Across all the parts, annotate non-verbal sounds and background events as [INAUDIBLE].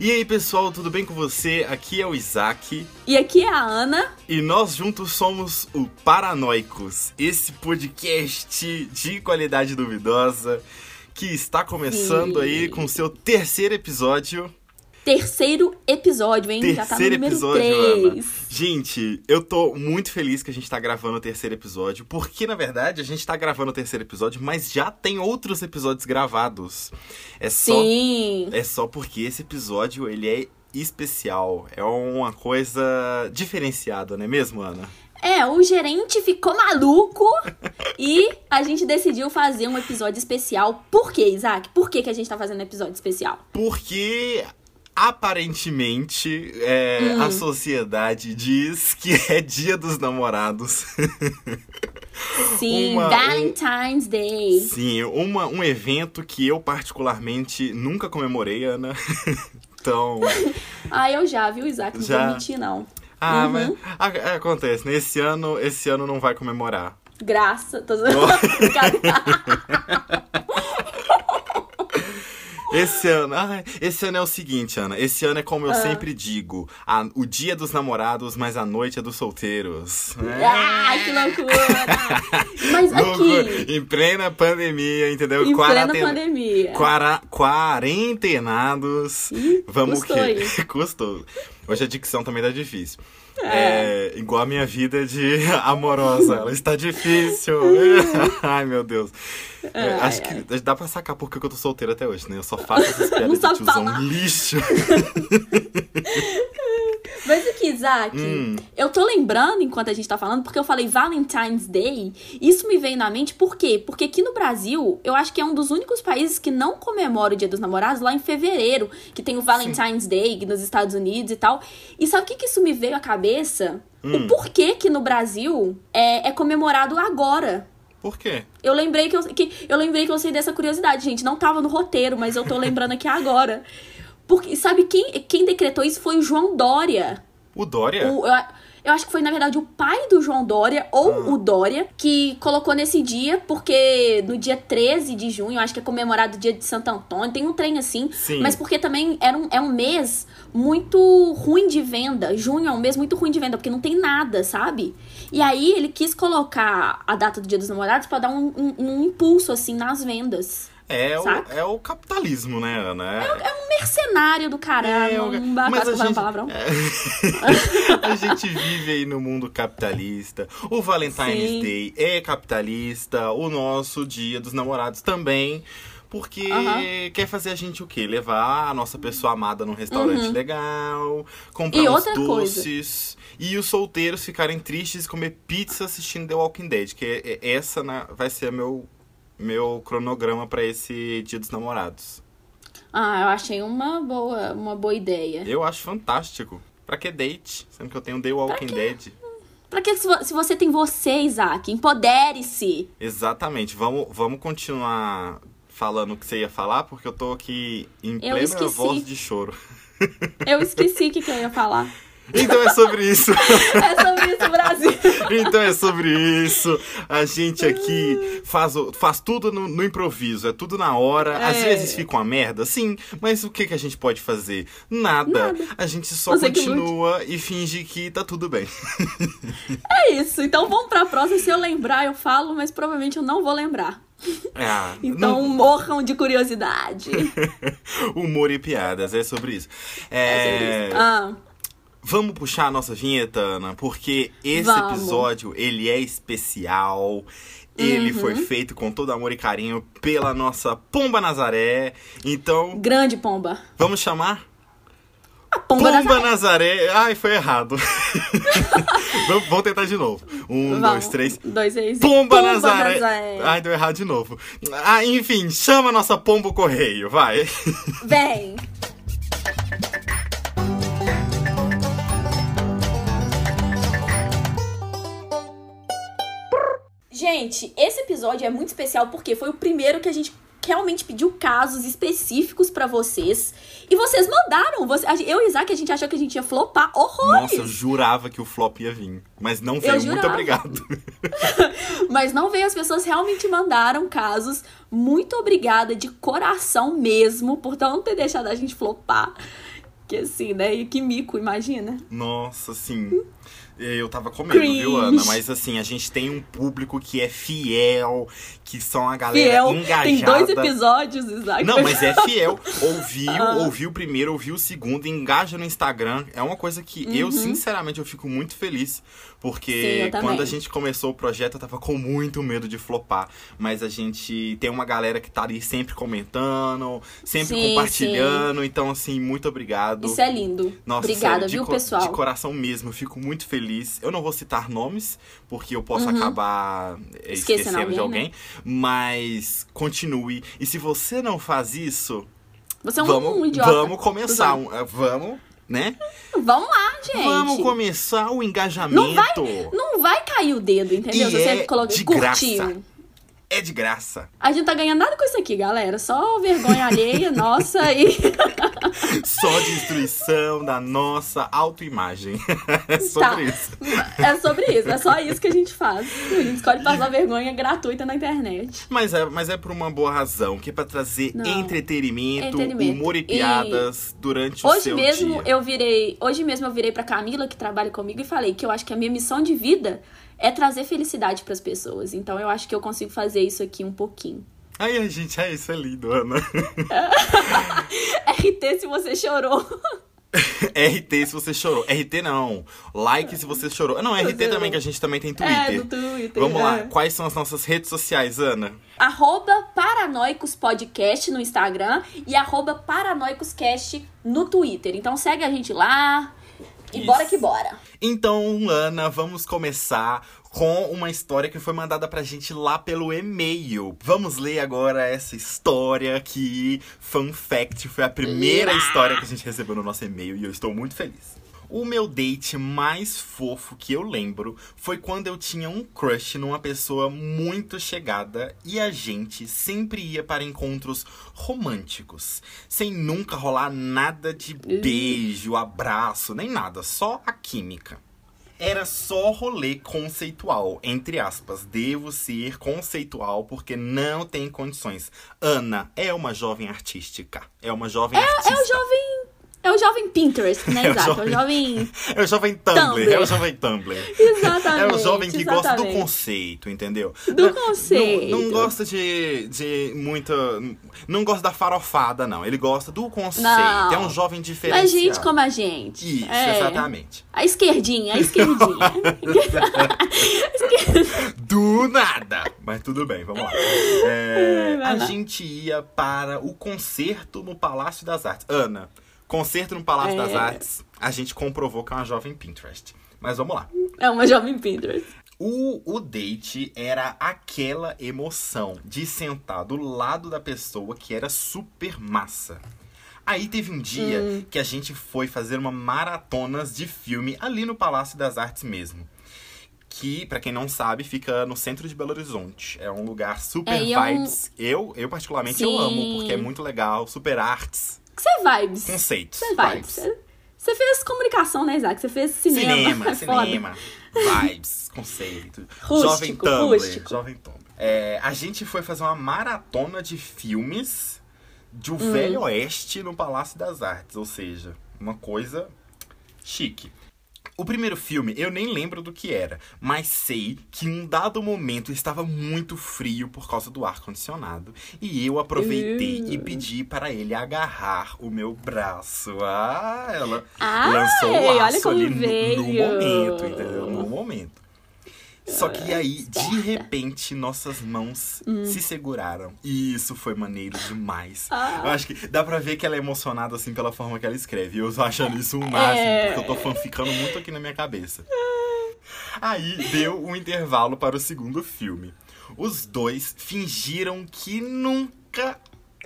E aí, pessoal, tudo bem com você? Aqui é o Isaac. E aqui é a Ana. E nós juntos somos o Paranoicos, esse podcast de qualidade duvidosa que está começando Sim. aí com seu terceiro episódio terceiro episódio, hein? Terceiro Já tá no episódio, 3. Ana. Gente, eu tô muito feliz que a gente tá gravando o terceiro episódio, porque na verdade a gente tá gravando o terceiro episódio, mas já tem outros episódios gravados. É só Sim. É só porque esse episódio ele é especial, é uma coisa diferenciada, não é mesmo, Ana? É, o gerente ficou maluco [LAUGHS] e a gente decidiu fazer um episódio especial. Por quê, Isaac? Por que, que a gente tá fazendo um episódio especial? Porque aparentemente é, hum. a sociedade diz que é dia dos namorados. Sim, uma, Valentine's Day. Sim, uma, um evento que eu particularmente nunca comemorei, Ana. [LAUGHS] então. ah, eu já, viu, Isaac? Não já... vou mentir, não. Ah, uhum. mas a, acontece, né? Esse ano, esse ano não vai comemorar. Graça, tô [LAUGHS] [LAUGHS] Esse ano, ah, esse ano é o seguinte, Ana. Esse ano é como eu ah. sempre digo: a, o dia dos namorados, mas a noite é dos solteiros. Ah, que loucura! [LAUGHS] mas aqui. Em plena pandemia, entendeu? Em plena pandemia. Quara... Quarentenados. Ih, Vamos custou o quê? [LAUGHS] Custou. Hoje a dicção também tá difícil. É. é. igual a minha vida de [LAUGHS] amorosa. Ela está difícil. [LAUGHS] ai, meu Deus. É, acho que dá pra sacar porque eu tô solteira até hoje, né? Eu só faço essas [LAUGHS] piadas de tiozão falar. lixo. Mas aqui, Isaac, hum. eu tô lembrando enquanto a gente tá falando, porque eu falei Valentine's Day. Isso me veio na mente, por quê? Porque aqui no Brasil, eu acho que é um dos únicos países que não comemora o Dia dos Namorados lá em fevereiro, que tem o Valentine's Sim. Day nos Estados Unidos e tal. E sabe o que, que isso me veio à cabeça? Hum. O porquê que no Brasil é, é comemorado agora. Por quê? Eu lembrei que eu, que eu lembrei que eu sei dessa curiosidade, gente. Não tava no roteiro, mas eu tô lembrando aqui agora. [LAUGHS] Porque, sabe, quem, quem decretou isso foi o João Dória. O Dória? O, eu, eu acho que foi, na verdade, o pai do João Dória, ou ah. o Dória, que colocou nesse dia, porque no dia 13 de junho, acho que é comemorado o dia de Santo Antônio, tem um trem assim. Sim. Mas porque também era um, é um mês muito ruim de venda. Junho é um mês muito ruim de venda, porque não tem nada, sabe? E aí ele quis colocar a data do Dia dos Namorados para dar um, um, um impulso, assim, nas vendas. É o, é o capitalismo, né, Ana? É, é um mercenário do caralho. É, um mas a gente, palavrão. É, [LAUGHS] a gente vive aí no mundo capitalista. O Valentine's Sim. Day é capitalista. O nosso Dia dos Namorados também. Porque uhum. quer fazer a gente o quê? Levar a nossa pessoa amada num restaurante uhum. legal, comprar e uns doces. Coisa. E os solteiros ficarem tristes e comer pizza assistindo The Walking Dead. Que é, é, essa né, vai ser meu meu cronograma para esse Dia dos Namorados. Ah, eu achei uma boa, uma boa ideia. Eu acho fantástico. Pra que date? Sendo que eu tenho The Walking Dead. Pra que se você tem você, Isaac? Empodere-se! Exatamente. Vamos, vamos continuar falando o que você ia falar, porque eu tô aqui em plena voz de choro. Eu esqueci o que, que eu ia falar. [LAUGHS] Então é sobre isso. [LAUGHS] é sobre isso, Brasil. então é sobre isso. A gente aqui faz, faz tudo no, no improviso, é tudo na hora. É. Às vezes fica uma merda, sim, mas o que, que a gente pode fazer? Nada. Nada. A gente só Você continua e finge que tá tudo bem. [LAUGHS] é isso. Então vamos pra próxima. Se eu lembrar, eu falo, mas provavelmente eu não vou lembrar. Ah, [LAUGHS] então não... morram de curiosidade. Humor e piadas, é sobre isso. É, é sobre isso. Ah. Vamos puxar a nossa vinheta, Ana, porque esse Vamos. episódio, ele é especial. Ele uhum. foi feito com todo amor e carinho pela nossa Pomba Nazaré. Então. Grande Pomba. Vamos chamar? A Pomba, Pomba Nazaré. Nazaré. Ai, foi errado. [LAUGHS] vamos, tentar de novo. Um, Vamos. dois, três. Dois, três. Pomba, Pomba Nazaré. Nazaré. Ai, deu errado de novo. Ah, enfim, chama a nossa Pomba Correio, vai. Vem. Gente, esse episódio é muito especial porque foi o primeiro que a gente realmente pediu casos específicos para vocês. E vocês mandaram. Você, eu e Isaac, a gente achou que a gente ia flopar horrores. Nossa, eu jurava que o flop ia vir. Mas não veio. Muito obrigado. [LAUGHS] mas não veio. As pessoas realmente mandaram casos. Muito obrigada de coração mesmo por não ter deixado a gente flopar. Que assim, né? E que mico, imagina. Nossa, sim. Eu tava com medo, viu, Ana? Mas assim, a gente tem um público que é fiel, que são a galera fiel. engajada. Tem dois episódios, Isaac. Não, mas é fiel. Ouviu, [LAUGHS] ah. ouviu o primeiro, ouviu o segundo, engaja no Instagram. É uma coisa que uhum. eu, sinceramente, eu fico muito feliz. Porque Sim, quando a gente começou o projeto, eu tava com muito medo de flopar. Mas a gente tem uma galera que tá ali sempre comentando, sempre sim, compartilhando. Sim. Então, assim, muito obrigado. Isso é lindo. Nossa, Obrigada, sério, viu, pessoal? De coração mesmo, eu fico muito feliz. Eu não vou citar nomes, porque eu posso uhum. acabar eh, esquecendo alguém, de alguém. Né? Mas continue. E se você não faz isso. Você é um, vamos, um idiota. Vamos começar. Um, eh, vamos né? Vamos lá, gente. Vamos começar o engajamento. Não vai, não vai cair o dedo, entendeu? Se você é coloca, de curtiu. Graça. É de graça. A gente tá ganhando nada com isso aqui, galera. Só vergonha alheia, nossa, e. [LAUGHS] Só destruição da nossa autoimagem. [LAUGHS] É sobre tá. isso. É sobre isso. É só isso que a gente faz. A gente escolhe passar vergonha gratuita na internet. Mas é, mas é por uma boa razão, que é pra trazer entretenimento, entretenimento, humor e piadas e... durante o hoje seu mesmo dia. eu virei. Hoje mesmo eu virei pra Camila, que trabalha comigo, e falei que eu acho que a minha missão de vida é trazer felicidade para as pessoas. Então eu acho que eu consigo fazer isso aqui um pouquinho. Ai, gente, é isso é lindo, Ana. [LAUGHS] RT se você chorou. [LAUGHS] RT se você chorou. RT não. Like se você chorou. Não, RT também, que a gente também tem Twitter. É, no Twitter. Vamos é. lá. Quais são as nossas redes sociais, Ana? Arroba Paranoicos Podcast no Instagram e arroba Paranoicoscast no Twitter. Então segue a gente lá, e Isso. bora que bora. Então, Ana, vamos começar com uma história que foi mandada pra gente lá pelo e-mail. Vamos ler agora essa história que, fun fact, foi a primeira yeah. história que a gente recebeu no nosso e-mail e eu estou muito feliz. O meu date mais fofo que eu lembro foi quando eu tinha um crush numa pessoa muito chegada e a gente sempre ia para encontros românticos, sem nunca rolar nada de beijo, abraço, nem nada, só a química. Era só rolê conceitual, entre aspas. Devo ser conceitual porque não tem condições. Ana é uma jovem artística. É uma jovem é, artista. É o jovem é o jovem Pinterest, né? Exato. [LAUGHS] É o jovem. É o jovem Tumblr. Tumblr. É o jovem Tumblr. Exatamente. É o jovem que exatamente. gosta do conceito, entendeu? Do conceito. Não, não, gosta de, de muita. Não gosta da farofada, não. Ele gosta do conceito. Não. É um jovem diferente. É gente como a gente. Isso, é. exatamente. A esquerdinha, a esquerdinha. [LAUGHS] [LAUGHS] do nada. Mas tudo bem, vamos lá. É, a gente ia para o concerto no Palácio das Artes. Ana. Concerto no Palácio é. das Artes, a gente comprovou que é uma jovem Pinterest. Mas vamos lá. É uma jovem Pinterest. O, o date era aquela emoção de sentar do lado da pessoa que era super massa. Aí teve um dia hum. que a gente foi fazer uma maratonas de filme ali no Palácio das Artes mesmo. Que, para quem não sabe, fica no centro de Belo Horizonte. É um lugar super é, vibes. Eu, eu particularmente, Sim. eu amo, porque é muito legal, super artes. Você é vibes. Conceitos. Você é vibes. Você fez comunicação, né, Isaac? Você fez cinema. Cinema, [LAUGHS] é cinema. Vibes, conceito. Rústico, Jovem Tumblr. Rústico. Jovem Tumblr. É, a gente foi fazer uma maratona de filmes de O hum. Velho Oeste no Palácio das Artes. Ou seja, uma coisa chique. O primeiro filme eu nem lembro do que era, mas sei que em um dado momento estava muito frio por causa do ar condicionado e eu aproveitei uh. e pedi para ele agarrar o meu braço. Ah, ela Ai, lançou o laço ali no, no, momento, entendeu? No momento. Só que aí, de repente, nossas mãos hum. se seguraram. E isso foi maneiro demais. Ah. Eu acho que dá pra ver que ela é emocionada, assim, pela forma que ela escreve. Eu tô achando isso um máximo, é... porque eu tô fanficando muito aqui na minha cabeça. Aí deu um intervalo para o segundo filme. Os dois fingiram que nunca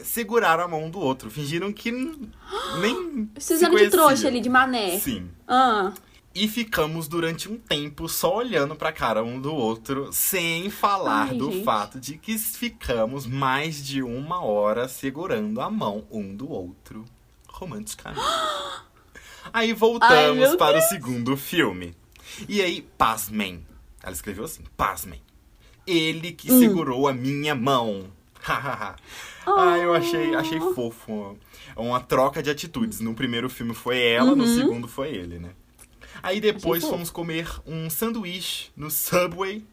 seguraram a mão do outro. Fingiram que nem. Fizeram de trouxa ali, de mané. Sim. Ah. E ficamos durante um tempo só olhando pra cara um do outro, sem falar Ai, do gente. fato de que ficamos mais de uma hora segurando a mão um do outro, romanticamente. [GASPS] aí voltamos Ai, para Deus. o segundo filme. E aí, pasmem. Ela escreveu assim: pasmem. Ele que hum. segurou a minha mão. [LAUGHS] ah, eu achei, achei fofo. Uma troca de atitudes. No primeiro filme foi ela, uhum. no segundo foi ele, né? Aí depois fomos comer um sanduíche no Subway.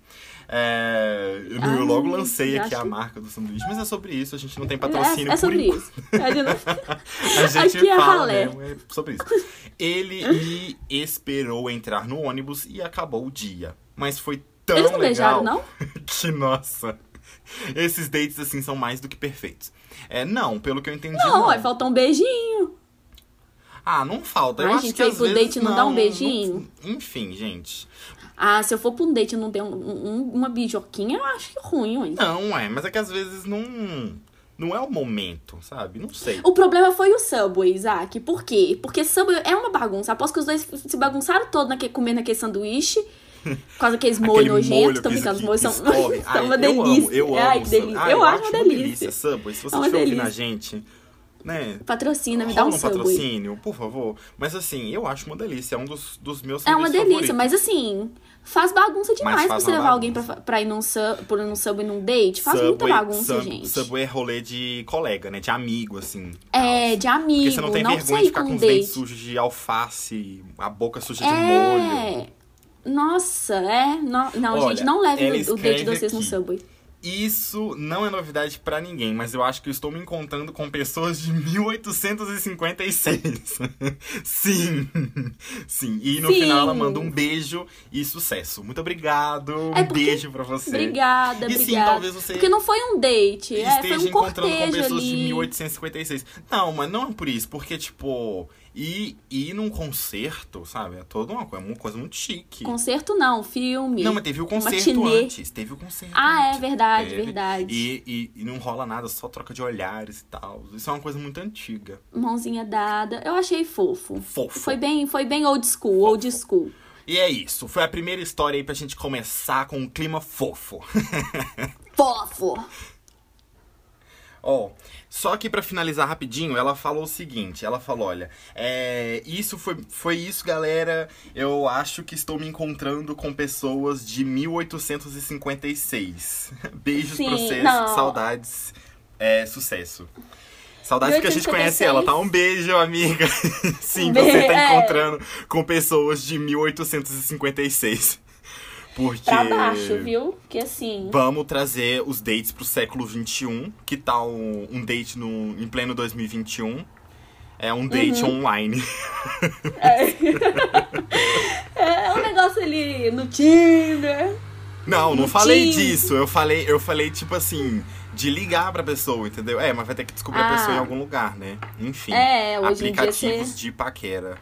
É, eu, ah, logo lancei aqui acho... a marca do sanduíche, mas é sobre isso, a gente não tem é, patrocínio é, é sobre isso. [LAUGHS] a gente aqui é fala é mesmo, é sobre isso. Ele me esperou entrar no ônibus e acabou o dia. Mas foi tão Eles não legal beijaram, não? [LAUGHS] que, nossa, esses dates, assim, são mais do que perfeitos. É, não, pelo que eu entendi. Não, não. faltou um beijinho. Ah, não falta. Eu a acho gente que às vezes date não, não dá um beijinho. Não, enfim, gente. Ah, se eu for pra um date e não der um, um, uma beijoquinha, eu acho que ruim, ué. Não, é, mas é que às vezes não. Não é o momento, sabe? Não sei. O problema foi o Subway, Isaac. Por quê? Porque Subway é uma bagunça. Após que os dois se bagunçaram todo naquele, [LAUGHS] comendo aquele sanduíche. Por causa daqueles molhos nojentos, tô brincando, os molhos são, [LAUGHS] são uma delícia. Eu amo, eu amo. Ai, que delícia. Ai, eu, eu acho uma delícia. delícia. Subway, se você é estiver ouvindo a gente, né? Patrocina, me dá um, um patrocínio, por favor. Mas assim, eu acho uma delícia, é um dos, dos meus É uma delícia, favoritos. mas assim, faz bagunça demais faz pra você levar bagunça. alguém pra, pra ir num, sub, por num sub e num date. Faz subway, muita bagunça, sub, gente. Subway é rolê de colega, né? De amigo, assim. É, de amigo. Porque você não tem não vergonha de ficar com os dentes sujos de alface, a boca suja de é... molho. Nossa, é. Não, não Olha, gente, não leve o date de vocês aqui. no Subway. Isso não é novidade para ninguém, mas eu acho que eu estou me encontrando com pessoas de 1856. [LAUGHS] sim, sim. E no sim. final ela manda um beijo e sucesso. Muito obrigado. É um beijo para você. Obrigada, e obrigada. sim, talvez você. Porque não foi um date, esteja é, foi um encontrando com pessoas ali. de 1856. Não, mas não é por isso, porque tipo e ir num concerto, sabe? É toda uma, uma coisa muito chique. Concerto não, filme. Não, mas teve o concerto Matinê. antes. Teve o concerto Ah, antes. é verdade, teve. verdade. E, e, e, não rola nada, só troca de olhares e tal. Isso é uma coisa muito antiga. Mãozinha dada. Eu achei fofo. Fofo. Foi bem, foi bem old school, fofo. old school. E é isso. Foi a primeira história aí pra gente começar com um clima fofo. [LAUGHS] fofo! Ó, oh, só que para finalizar rapidinho, ela falou o seguinte: ela falou, olha, é, isso foi, foi isso, galera. Eu acho que estou me encontrando com pessoas de 1856. [LAUGHS] Beijos Sim, pra vocês, não. saudades, é, sucesso. Saudades que a gente conhece ela, tá? Um beijo, amiga. [LAUGHS] Sim, você tá é. encontrando com pessoas de 1856. Porque. Pra baixo, viu? Porque assim. Vamos trazer os dates pro século XXI. Que tal um, um date no, em pleno 2021? É um date uhum. online. [LAUGHS] É. [LAUGHS] é um negócio ali no Tinder. Não, não falei disso. Eu falei, eu falei, tipo assim, de ligar pra pessoa, entendeu? É, mas vai ter que descobrir ah. a pessoa em algum lugar, né? Enfim. É, aplicativos você... de paquera.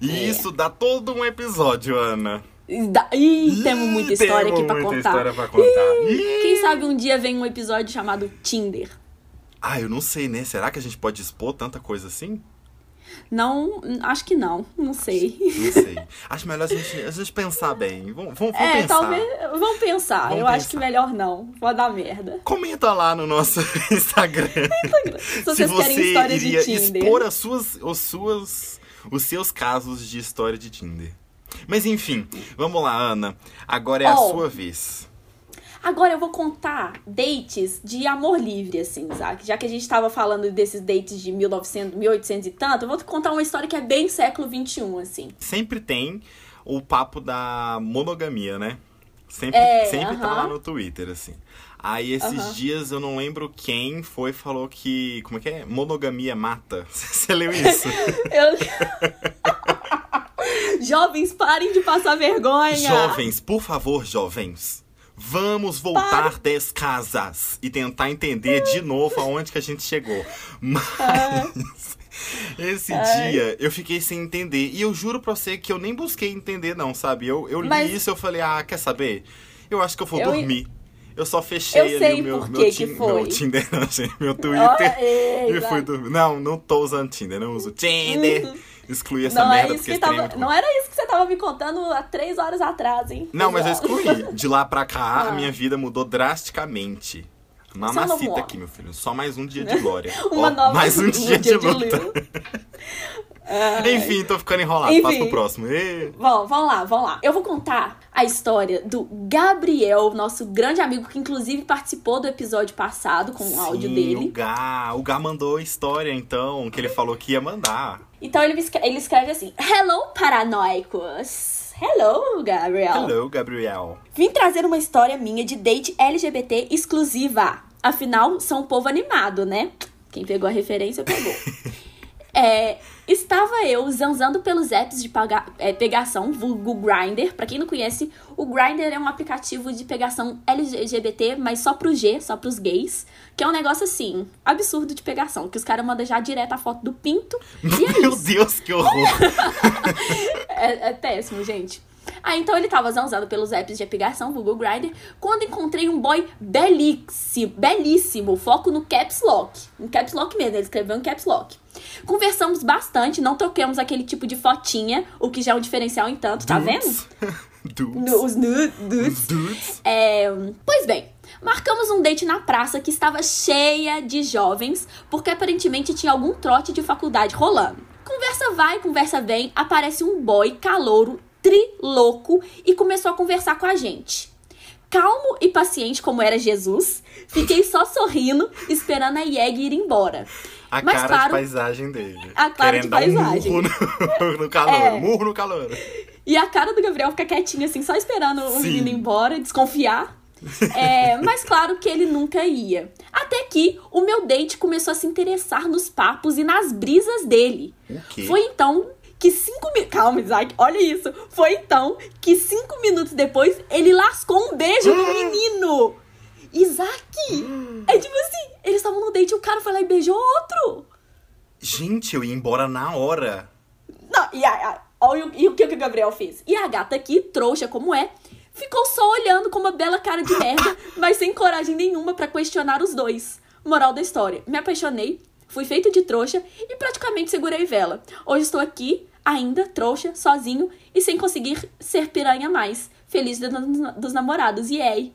E é. isso dá todo um episódio, Ana. Ih, temos muita história temos aqui pra muita contar. História pra contar. Ih, quem sabe um dia vem um episódio chamado Tinder. Ah, eu não sei, né? Será que a gente pode expor tanta coisa assim? Não, acho que não. Não sei. Não sei. Acho melhor a gente, a gente pensar bem. Vamos, vamos, é, pensar. talvez. Vamos pensar. Vamos eu pensar. acho que melhor não. Pode dar merda. Comenta lá no nosso [LAUGHS] Instagram. Se vocês Se querem história de Tinder. expor as suas, os, suas, os seus casos de história de Tinder. Mas enfim, vamos lá, Ana. Agora é oh, a sua vez. Agora eu vou contar dates de amor livre, assim, sabe? Já que a gente tava falando desses dates de 1900, 1800 e tanto, eu vou te contar uma história que é bem século 21, assim. Sempre tem o papo da monogamia, né? Sempre, é, sempre uh -huh. tá lá no Twitter, assim. Aí esses dias eu não lembro quem foi falou que. Como é que é? Monogamia mata. [LAUGHS] Você leu isso? [LAUGHS] eu. [LAUGHS] Jovens, parem de passar vergonha. Jovens, por favor, jovens. Vamos voltar Para. 10 casas e tentar entender de novo aonde que a gente chegou. [LAUGHS] Mas esse Ai. dia eu fiquei sem entender. E eu juro pra você que eu nem busquei entender, não, sabe? Eu, eu li Mas... isso e eu falei, ah, quer saber? Eu acho que eu vou eu... dormir. Eu só fechei eu ali o meu, meu, meu Tinder, [LAUGHS] meu Twitter. Oh, e fui dormir. Não, não tô usando Tinder, não uso Tinder. Uhum excluir essa não merda. É isso que tava, não era isso que você tava me contando há três horas atrás, hein? Não, mas eu excluí. De lá pra cá, ah. a minha vida mudou drasticamente. Mamacita aqui, meu filho. Só mais um dia [LAUGHS] de glória. Uma oh, nova mais um dia, dia de, luta. [LAUGHS] Enfim, tô ficando enrolado. Enfim. Passa pro próximo. Bom, vamos lá, vamos lá. Eu vou contar a história do Gabriel, nosso grande amigo, que inclusive participou do episódio passado com o áudio dele. O Gá, o Gá mandou história, então, que ele falou que ia mandar. Então ele, ele escreve assim: Hello, paranoicos. Hello, Gabriel. Hello, Gabriel. Vim trazer uma história minha de date LGBT exclusiva. Afinal, são um povo animado, né? Quem pegou a referência pegou. [LAUGHS] É, estava eu zanzando pelos apps de pagar, é, pegação, vulgo Grindr. Pra quem não conhece, o Grindr é um aplicativo de pegação LGBT, mas só pro G, só pros gays. Que é um negócio assim, absurdo de pegação. Que os caras mandam já direto a foto do pinto. É [LAUGHS] Meu Deus, que horror! [LAUGHS] é, é péssimo, gente. Ah, então ele tava zanzando pelos apps de aplicação, Google Grindr, quando encontrei um boy belíssimo, belíssimo, foco no caps lock. No caps lock mesmo, ele escreveu em caps lock. Conversamos bastante, não troquemos aquele tipo de fotinha, o que já é um diferencial em tanto, tá dudes. vendo? dudes. [LAUGHS] Os nudes. Os dudes. É, pois bem, Marcamos um date na praça que estava cheia de jovens, porque aparentemente tinha algum trote de faculdade rolando. Conversa vai, conversa vem, aparece um boy calouro trilouco e começou a conversar com a gente. Calmo e paciente como era Jesus, fiquei só sorrindo, esperando a Yeg ir embora. A Mas, cara claro, de paisagem dele. A cara de paisagem. Um murro no, [LAUGHS] no calor, é. murro no calor. E a cara do Gabriel fica quietinha assim, só esperando Sim. o menino ir embora, desconfiar. É, mas claro que ele nunca ia. Até que o meu date começou a se interessar nos papos e nas brisas dele. Foi então que cinco minutos. Calma, Isaac, olha isso. Foi então que cinco minutos depois ele lascou um beijo no menino. Isaac! É tipo assim, eles estavam no date e o cara foi lá e beijou outro. Gente, eu ia embora na hora. Não, e, a, a, olha, e o que o Gabriel fez? E a gata aqui, trouxa como é, ficou só olhando com uma bela cara de merda, [LAUGHS] mas sem coragem nenhuma para questionar os dois. Moral da história: me apaixonei, Fui feito de trouxa e praticamente segurei vela. Hoje estou aqui, ainda, trouxa, sozinho e sem conseguir ser piranha mais. Feliz dos namorados. E aí?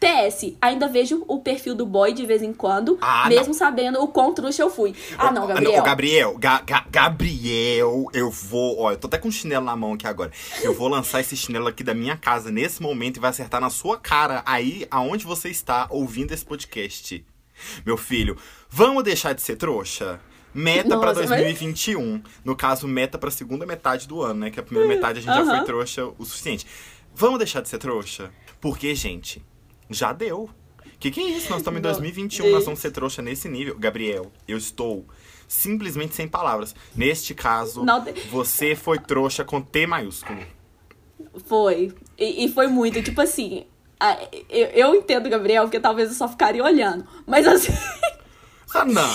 PS, ainda vejo o perfil do boy de vez em quando, ah, mesmo não. sabendo o quão trouxa eu fui. Ah, não, Gabriel. Não, Gabriel, Ga Ga Gabriel, eu vou. Ó, eu tô até com um chinelo na mão aqui agora. Eu vou lançar esse chinelo aqui da minha casa nesse momento e vai acertar na sua cara aí aonde você está ouvindo esse podcast. Meu filho, vamos deixar de ser trouxa? Meta para 2021. Mas... No caso, meta para segunda metade do ano, né? Que a primeira metade a gente já foi trouxa o suficiente. Vamos deixar de ser trouxa? Porque, gente, já deu. Que que é isso? Nós estamos em 2021, nós vamos ser trouxa nesse nível. Gabriel, eu estou simplesmente sem palavras. Neste caso, você foi trouxa com T maiúsculo. Foi. E, e foi muito, tipo assim, eu, eu entendo, Gabriel, porque talvez eu só ficaria olhando. Mas assim. [LAUGHS] Ah, não.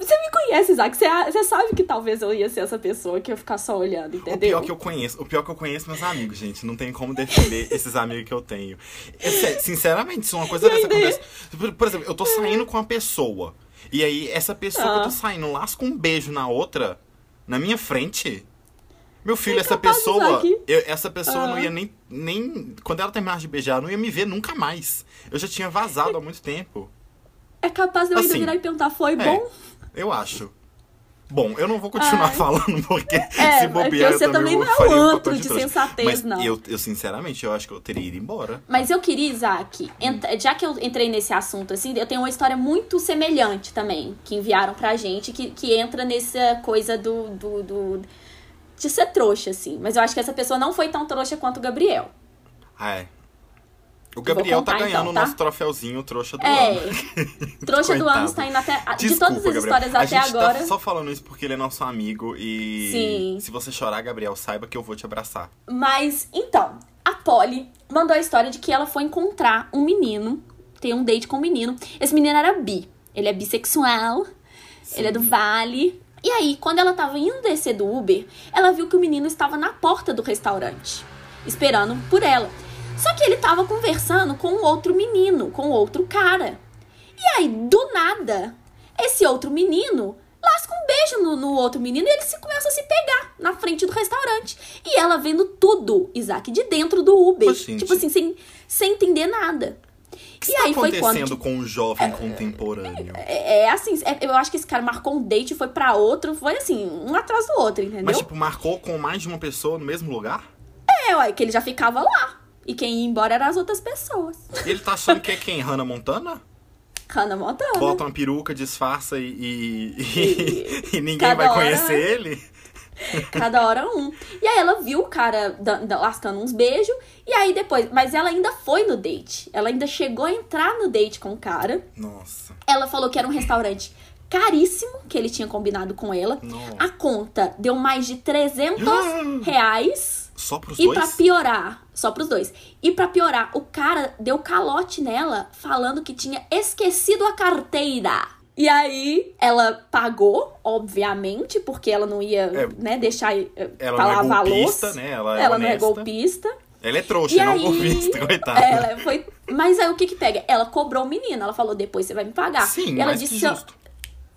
Você me conhece, Isaac. Você, você sabe que talvez eu ia ser essa pessoa que ia ficar só olhando, entendeu? O pior que eu conheço, o pior que eu conheço meus amigos, gente. Não tem como defender [LAUGHS] esses amigos que eu tenho. É, sinceramente, se uma coisa dessa acontece. Por, por, exemplo, eu tô saindo com uma pessoa. E aí, essa pessoa ah. que eu tô ah. saindo lasca um beijo na outra, na minha frente. Meu filho, é essa pessoa. Eu, essa pessoa não ia nem, nem. Quando ela terminasse de beijar, não ia me ver nunca mais. Eu já tinha vazado há muito tempo. É capaz de eu ainda assim, virar e perguntar, foi é, bom? Eu acho. Bom, eu não vou continuar Ai. falando, porque [LAUGHS] é, se bobear, você eu também, também não é um antro de, de sensatez, Mas não. Eu, eu, sinceramente, eu acho que eu teria ido embora. Mas eu queria, Isaac, já que eu entrei nesse assunto, assim, eu tenho uma história muito semelhante também, que enviaram pra gente, que, que entra nessa coisa do, do, do de ser trouxa, assim. Mas eu acho que essa pessoa não foi tão trouxa quanto o Gabriel. Ah, é. O Gabriel contar, tá ganhando então, tá? o nosso troféuzinho trouxa do é, ano. [LAUGHS] [LAUGHS] trouxa do ano está indo até. Desculpa, de todas as Gabriel. histórias até a gente agora. Tá só falando isso porque ele é nosso amigo e. Sim. Se você chorar, Gabriel, saiba que eu vou te abraçar. Mas, então, a Polly mandou a história de que ela foi encontrar um menino, tem um date com um menino. Esse menino era bi. Ele é bissexual, Sim. ele é do Vale. E aí, quando ela tava indo descer do Uber, ela viu que o menino estava na porta do restaurante, esperando por ela. Só que ele tava conversando com outro menino, com outro cara. E aí, do nada, esse outro menino lasca um beijo no, no outro menino e eles se começam a se pegar na frente do restaurante. E ela vendo tudo, Isaac, de dentro do Uber. Tipo assim, sem, sem entender nada. O que está acontecendo foi com o jovem é, contemporâneo? É, é assim, é, eu acho que esse cara marcou um date e foi para outro, foi assim, um atrás do outro, entendeu? Mas, tipo, marcou com mais de uma pessoa no mesmo lugar? É, ué, que ele já ficava lá. E quem ia embora eram as outras pessoas. E ele tá achando que é quem? Hannah Montana? Hannah Montana. Bota uma peruca, disfarça e, e, e, e [LAUGHS] ninguém vai conhecer hora, ele. [LAUGHS] Cada hora um. E aí ela viu o cara lascando uns beijos. E aí depois. Mas ela ainda foi no date. Ela ainda chegou a entrar no date com o cara. Nossa. Ela falou que era um restaurante caríssimo que ele tinha combinado com ela. Nossa. A conta deu mais de 300 [GASPS] reais. Só pros e dois? E pra piorar, só pros dois. E pra piorar, o cara deu calote nela falando que tinha esquecido a carteira. E aí ela pagou, obviamente, porque ela não ia, é, né, deixar eh, ela pra lavar não é golpista, né? Ela, é, ela não é golpista. Ela é trouxa, e não aí, golpista, [LAUGHS] coitada. Ela foi... Mas aí o que que pega? Ela cobrou o menino, ela falou, depois você vai me pagar. Sim, e ela disse, que justo.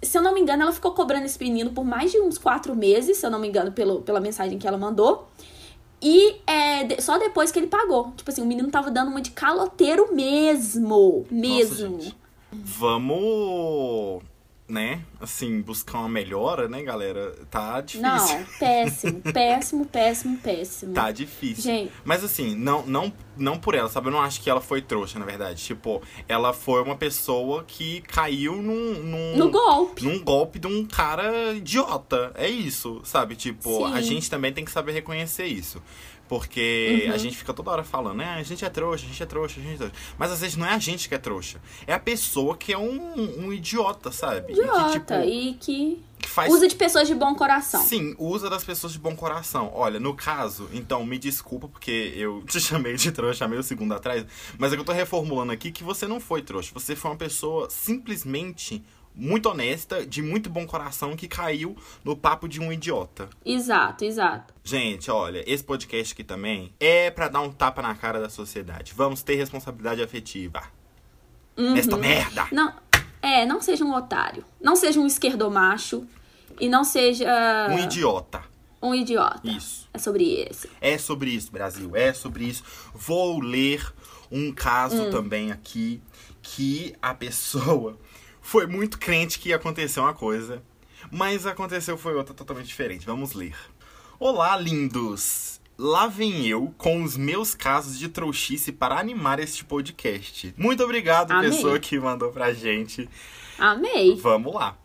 Se eu não me engano, ela ficou cobrando esse menino por mais de uns quatro meses, se eu não me engano, pelo, pela mensagem que ela mandou. E é, só depois que ele pagou. Tipo assim, o menino tava dando uma de caloteiro mesmo. Mesmo. Nossa, Vamos né, assim, buscar uma melhora, né, galera? Tá difícil. Não, péssimo, [LAUGHS] péssimo, péssimo, péssimo. Tá difícil. Gente. Mas assim, não, não, não por ela, sabe? Eu não acho que ela foi trouxa, na verdade. Tipo, ela foi uma pessoa que caiu num. num no golpe. Num golpe de um cara idiota. É isso, sabe? Tipo, Sim. a gente também tem que saber reconhecer isso. Porque uhum. a gente fica toda hora falando, né? A gente é trouxa, a gente é trouxa, a gente é trouxa. Mas às vezes não é a gente que é trouxa. É a pessoa que é um, um idiota, sabe? Idiota. E que, tipo, e que... faz... usa de pessoas de bom coração. Sim, usa das pessoas de bom coração. Olha, no caso, então me desculpa porque eu [LAUGHS] te chamei de trouxa, chamei o segundo atrás. Mas é que eu tô reformulando aqui que você não foi trouxa. Você foi uma pessoa simplesmente muito honesta, de muito bom coração, que caiu no papo de um idiota. Exato, exato. Gente, olha, esse podcast aqui também é para dar um tapa na cara da sociedade. Vamos ter responsabilidade afetiva. Uhum. Nesta merda! Não, é, não seja um otário. Não seja um esquerdomacho. E não seja. Um idiota. Um idiota. Isso. É sobre isso. É sobre isso, Brasil. É sobre isso. Vou ler um caso hum. também aqui que a pessoa [LAUGHS] foi muito crente que ia acontecer uma coisa, mas aconteceu foi outra totalmente diferente. Vamos ler. Olá, lindos! Lá vem eu com os meus casos de trouxice para animar este podcast. Muito obrigado, Amei. pessoa que mandou pra gente. Amei. Vamos lá.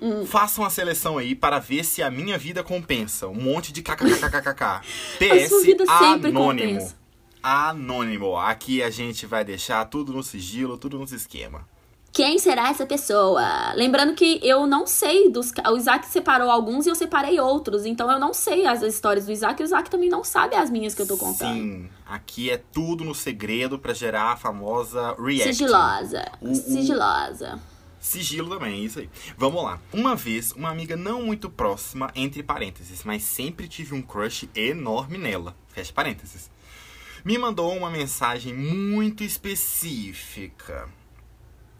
Hum. Façam a seleção aí para ver se a minha vida compensa. Um monte de kkkkk. [LAUGHS] PS anônimo. Compensa. Anônimo. Aqui a gente vai deixar tudo no sigilo, tudo nos esquema. Quem será essa pessoa? Lembrando que eu não sei dos. O Isaac separou alguns e eu separei outros. Então eu não sei as histórias do Isaac e o Isaac também não sabe as minhas que eu tô contando. Sim, aqui é tudo no segredo para gerar a famosa react. Sigilosa. O- o- Sigilosa. Sigilo também, é isso aí. Vamos lá. Uma vez, uma amiga não muito próxima, entre parênteses, mas sempre tive um crush enorme nela. Fecha parênteses. Me mandou uma mensagem muito específica.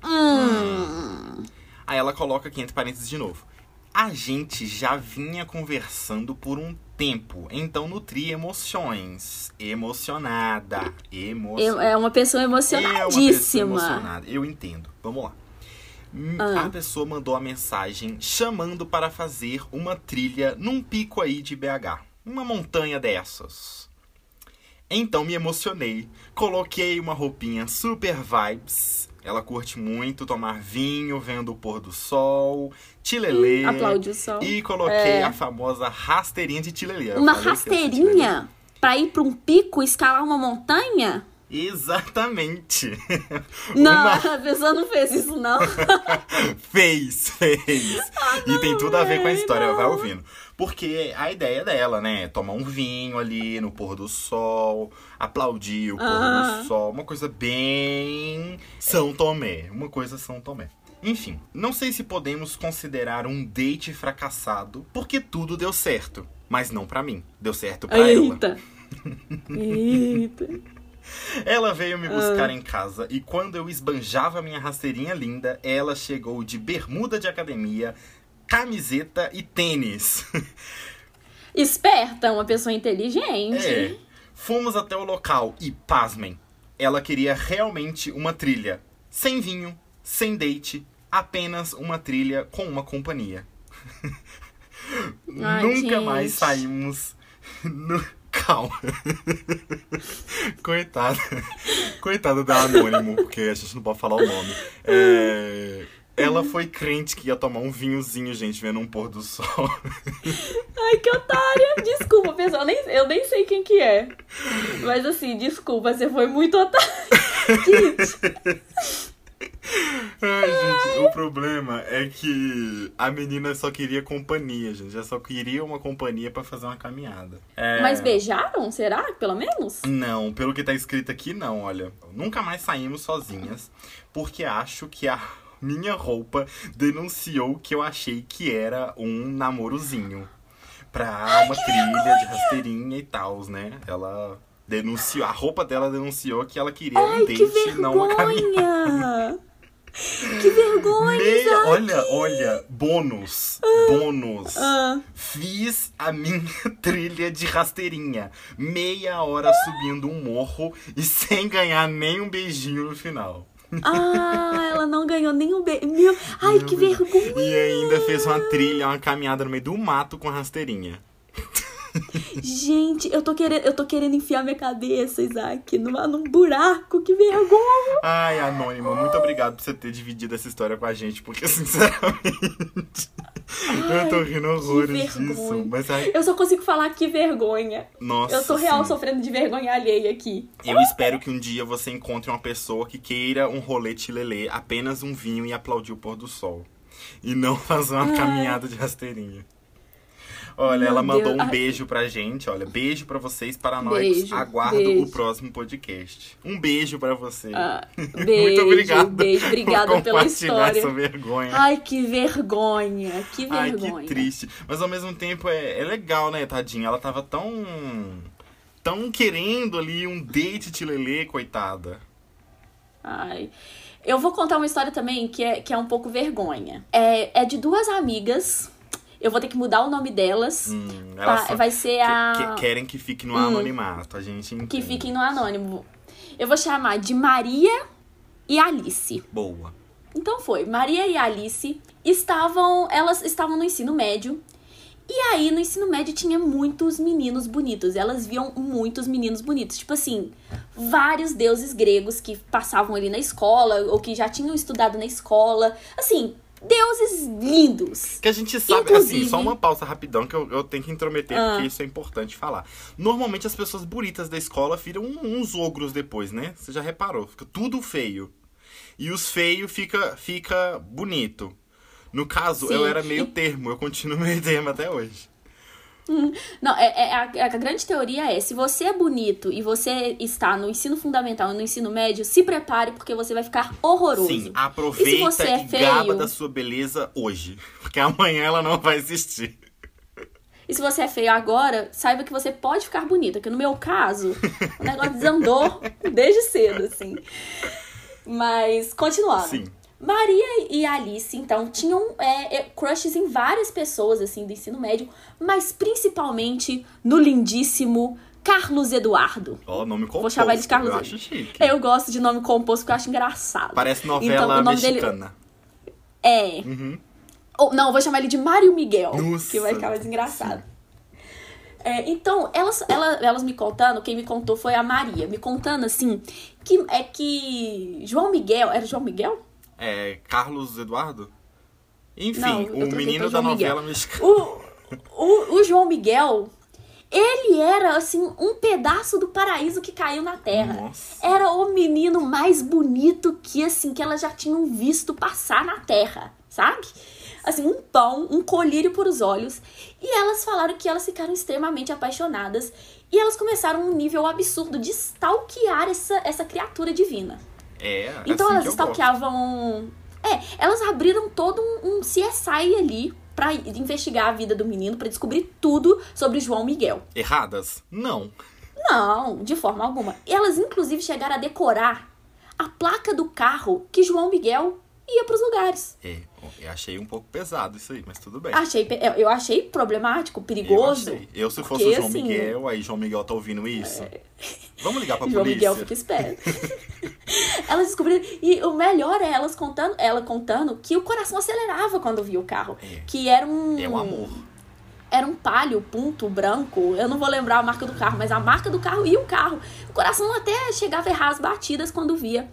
Hum. Aí ela coloca aqui entre parênteses de novo. A gente já vinha conversando por um tempo, então nutri emoções. Emocionada. Emocionada. É uma pessoa É uma pessoa emocionadíssima. emocionada. Eu entendo. Vamos lá. Hum, Ah. A pessoa mandou a mensagem chamando para fazer uma trilha num pico aí de BH. Uma montanha dessas. Então me emocionei. Coloquei uma roupinha super vibes. Ela curte muito tomar vinho, vendo o pôr do sol, tilelê. Aplaude o sol. E coloquei É. a famosa rasteirinha de tilelê. Eu Uma rasteirinha pra ir pra um pico, escalar uma montanha? Exatamente. [LAUGHS] Não, Uma- a pessoa não fez isso, não. [LAUGHS] Fez, fez. e tem tudo a ver com a história, não. vai ouvindo. Porque a ideia dela, né, é tomar um vinho ali no pôr do sol, aplaudir o pôr Ah. do sol, uma coisa bem São Tomé, uma coisa São Tomé. Enfim, não sei se podemos considerar um date fracassado, porque tudo deu certo, mas não pra mim, deu certo pra ela. Eita. [LAUGHS] Ela veio me buscar Ah. em casa e quando eu esbanjava minha rasteirinha linda, ela chegou de bermuda de academia, camiseta e tênis. [LAUGHS] Esperta, uma pessoa inteligente. É. Fomos até o local e, pasmem, ela queria realmente uma trilha. Sem vinho, sem date, apenas uma trilha com uma companhia. [LAUGHS] Ai, Nunca gente. mais saímos. [LAUGHS] Calma. Coitada. Coitada da Anônimo, porque a gente não pode falar o nome. É, Ela foi crente que ia tomar um vinhozinho, gente, vendo um pôr do sol. Ai, que otária! Desculpa, pessoal, eu nem, eu nem sei quem que é. Mas assim, desculpa, você foi muito otária. [LAUGHS] Ai, o problema é que a menina só queria companhia, gente. Ela só queria uma companhia pra fazer uma caminhada. É, Mas beijaram? Será? Pelo menos? Não, pelo que tá escrito aqui, não, olha. Nunca mais saímos sozinhas, porque acho que a minha roupa denunciou que eu achei que era um namorozinho. Pra uma trilha de rasteirinha e tal, né? Ela denunciou, a roupa dela denunciou que ela queria Ai, um que date, não uma caminhada. [LAUGHS] Que vergonha, Meia, olha, olha, bônus, bônus. Ah, Fiz a minha [LAUGHS] trilha de rasteirinha. Meia hora subindo um morro e sem ganhar nem um beijinho no final. ah, ela não ganhou nenhum beijo. Meu, ai, que Meu Deus. vergonha! E ainda fez uma trilha, uma caminhada no meio do mato com rasteirinha. Gente, eu tô querendo, eu tô querendo enfiar minha cabeça, Isaac, numa, num buraco, que vergonha! Ai, Anônima, muito obrigado por você ter dividido essa história com a gente, porque [LAUGHS] sinceramente eu tô rindo horrores disso. Mas ai, Eu só consigo falar que vergonha. nossa. Eu tô real sim. sofrendo de vergonha alheia aqui. Eu espero que um dia você encontre uma pessoa que queira um rolê tilelê, apenas um vinho e aplaudir o pôr do sol. E não [LAUGHS] fazer uma Ai. caminhada de rasteirinha. Olha, Meu ela mandou Deus. um Ai. beijo pra gente. Olha, beijo pra vocês, para nós. Beijo, Aguardo beijo. o próximo podcast. Um beijo pra você. Ah, [LAUGHS] Muito beijo, obrigado. beijo, obrigada por pela história. essa vergonha. Ai, que vergonha, que Ai, vergonha. que triste. Mas ao mesmo tempo é, é legal, né, tadinha? Ela tava tão. tão querendo ali um date tilelê, coitada. Ai. Eu vou contar uma história também que é, que é um pouco vergonha. É, é de duas amigas. Eu vou ter que mudar o nome delas. Hum, Tá, vai ser a. que- querem que fique no anonimato, a gente entende. Que fiquem no anônimo. Eu vou chamar de Maria e Alice. Boa. Então foi, Maria e Alice estavam, elas estavam no ensino médio. E aí no ensino médio tinha muitos meninos bonitos. Elas viam muitos meninos bonitos, tipo assim, vários deuses gregos que passavam ali na escola ou que já tinham estudado na escola. Assim, deuses lindos. Que a gente sabe, Inclusive- assim, só uma pausa rapidão que eu, eu tenho que intrometer, Ah. porque isso é importante falar. Normalmente as pessoas bonitas da escola viram uns ogros depois, né? Você já reparou, fica tudo feio. E os feios fica, fica bonito. No caso, Sim. eu era meio termo, eu continuo [LAUGHS] meio termo até hoje. [LAUGHS] Não, é, é- a, a grande teoria é: se você é bonito e você está no ensino fundamental e no ensino médio, se prepare porque você vai ficar horroroso. Sim, E se aproveita você é e gaba feio? da sua beleza hoje. Porque amanhã ela não vai existir. E se você é feio agora, saiba que você pode ficar bonita. Que no meu caso, o negócio desandou [LAUGHS] desde cedo, assim. Mas, continuando. Sim. Maria e Alice, então, tinham é, é, crushes em várias pessoas, assim, do ensino médio, mas principalmente no lindíssimo Carlos Eduardo. Ó, nome composto. Vou chamar ele de Carlos Eu acho chique. Eu gosto de nome composto porque eu acho engraçado. Parece Então, novela o nome dele- mexicana. É. Uhum. Ou, não, eu vou chamar ele de Mário Miguel, Nossa. que vai ficar mais engraçado. É, então, elas, ela- elas me contando, quem me contou foi a Maria, me contando assim, que é que João Miguel, era João Miguel? É, Carlos Eduardo? Enfim, Não, eu o menino da Miguel. novela mexicana. O, o, o João Miguel, ele era assim, um pedaço do paraíso que caiu na terra. Nossa. Era o menino mais bonito que, assim, que elas já tinham visto passar na Terra, sabe? Assim, um pão, um colírio por os olhos. E elas falaram que elas ficaram extremamente apaixonadas. E elas começaram um nível absurdo de stalkear essa, essa criatura divina. É, Então assim elas eu stalkeavam. É, elas abriram todo um, um CSI ali pra investigar a vida do menino, pra descobrir tudo sobre João Miguel. Erradas? Não. Não, de forma alguma. Elas, inclusive, chegaram a decorar a placa do carro que João Miguel ia pros lugares. É, eu achei um pouco pesado isso aí, mas tudo bem. Achei, pe- eu achei problemático, eu perigoso. achei. Eu, se porque, fosse o João assim, Miguel, aí João Miguel tá ouvindo isso. Vamos ligar pra João polícia. Miguel fica esperto. [LAUGHS] elas descobriram. E o melhor é elas contando, ela contando que o coração acelerava quando via o carro. É. Que era um. É um amor. Era um palio, ponto branco. Eu não vou lembrar a marca do carro, mas a marca do carro e o carro. O coração até chegava a errar as batidas quando via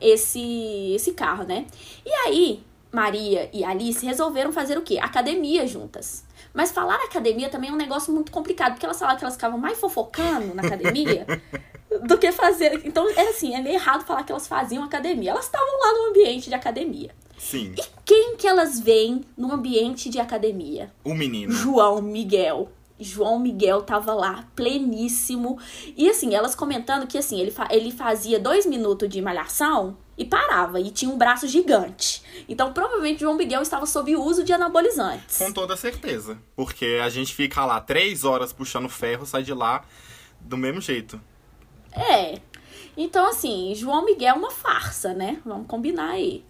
esse, esse carro, né? E aí, Maria e Alice resolveram fazer o quê? Academia juntas. Mas falar academia também é um negócio muito complicado, porque elas falaram que elas ficavam mais fofocando na academia [LAUGHS] do que fazer. Então, é assim, é meio errado falar que elas faziam academia. Elas estavam lá no ambiente de academia. Sim. E quem que elas veem no ambiente de academia? O menino. João Miguel. João Miguel tava lá, pleníssimo. E assim, elas comentando que assim, ele, fa ele fazia dois minutos de malhação e parava. E tinha um braço gigante. Então, provavelmente, João Miguel estava sob o uso de anabolizantes. Com toda certeza. Porque a gente fica lá três horas puxando ferro, sai de lá do mesmo jeito. É. Então, assim, João Miguel é uma farsa, né? Vamos combinar aí.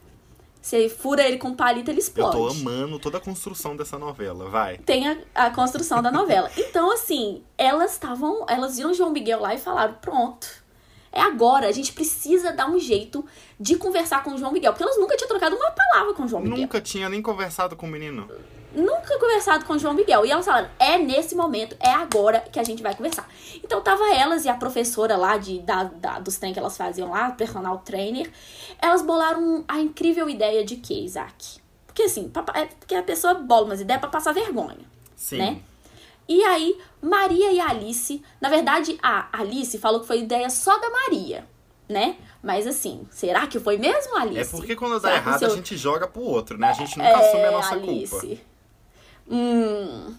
Você fura ele com palito, ele Eu explode. tô amando toda a construção dessa novela. Vai. tem a, a construção da novela. [LAUGHS] Então, assim, elas estavam. Elas viram João Miguel lá e falaram: pronto. É agora, a gente precisa dar um jeito de conversar com o João Miguel. Porque elas nunca tinham trocado uma palavra com o João Miguel. Nunca tinha nem conversado com o menino. Nunca conversado com o João Miguel. E elas falaram: é nesse momento, é agora que a gente vai conversar. Então tava elas e a professora lá de, da, da- dos trem que elas faziam lá, personal trainer. Elas bolaram a incrível ideia de que, Isaac? Porque assim, pa- é porque a pessoa bola umas ideias pra passar vergonha. Sim. né? E aí, Maria e Alice, na verdade, a Alice falou que foi ideia só da Maria, né? Mas assim, será que foi mesmo, Alice? É porque quando dá Será errado, seu- a gente joga pro outro, né? A gente nunca assume a nossa culpa. Hum.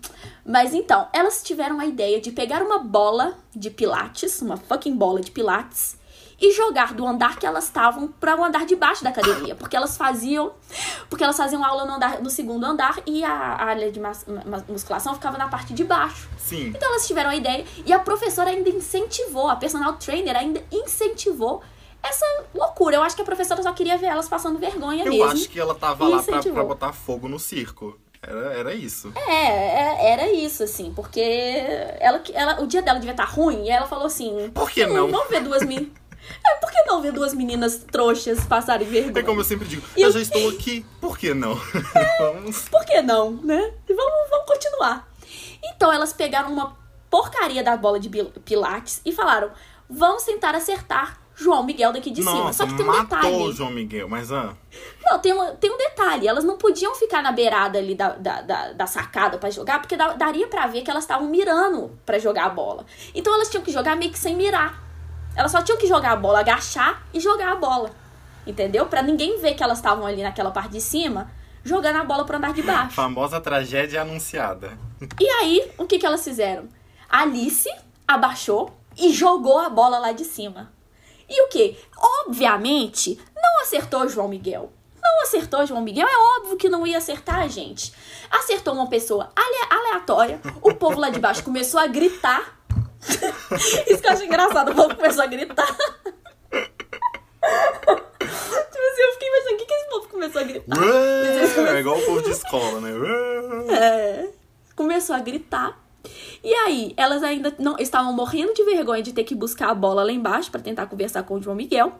Mas então, elas tiveram a ideia de pegar uma bola de pilates, uma fucking bola de pilates, e jogar do andar que elas estavam para o andar de baixo da academia, porque elas faziam, porque elas faziam aula no, andar, no segundo andar e a área de musculação ficava na parte de baixo. Sim. Então elas tiveram a ideia e a professora ainda incentivou, a personal trainer ainda incentivou essa loucura. Eu acho que a professora só queria ver elas passando vergonha Eu mesmo. acho que ela tava lá pra, pra botar fogo no circo. Era, era isso. É, é, era isso, assim, porque ela, ela, o dia dela devia estar ruim e ela falou assim: Por que não? Vamos ver duas meninas. É, por que não ver duas meninas trouxas passarem vergonha? É como eu sempre digo, E eu já estou aqui, por que não? [LAUGHS] Vamos. Por que não, né? E vamos, vamos continuar. Então elas pegaram uma porcaria da bola de pilates e falaram: vamos tentar acertar João Miguel daqui de cima. Nossa, Só que tem um matou detalhe. o João Miguel, mas ah, Não, tem um, tem um detalhe. Elas não podiam ficar na beirada ali da, da, da, da sacada pra jogar, porque da- daria pra ver que elas estavam mirando pra jogar a bola. Então elas tinham que jogar meio que sem mirar. Elas só tinham que jogar a bola, agachar e jogar a bola. Entendeu? Pra ninguém ver que elas estavam ali naquela parte de cima, jogando a bola pro andar de [LAUGHS] baixo. famosa tragédia anunciada. E aí, o que, que elas fizeram? A Alice abaixou e jogou a bola lá de cima. E o que? Obviamente, não acertou João Miguel. Não acertou João Miguel, é óbvio que não ia acertar a gente. Acertou uma pessoa ale- aleatória. O povo lá de baixo começou a gritar. [LAUGHS] Isso que eu acho engraçado, o povo começou a gritar. [LAUGHS] tipo assim, eu fiquei pensando, o que, que esse povo começou a gritar? Ué, é igual o povo de escola, né? É, começou a gritar. E aí, elas ainda não estavam morrendo de vergonha de ter que buscar a bola lá embaixo para tentar conversar com o João Miguel.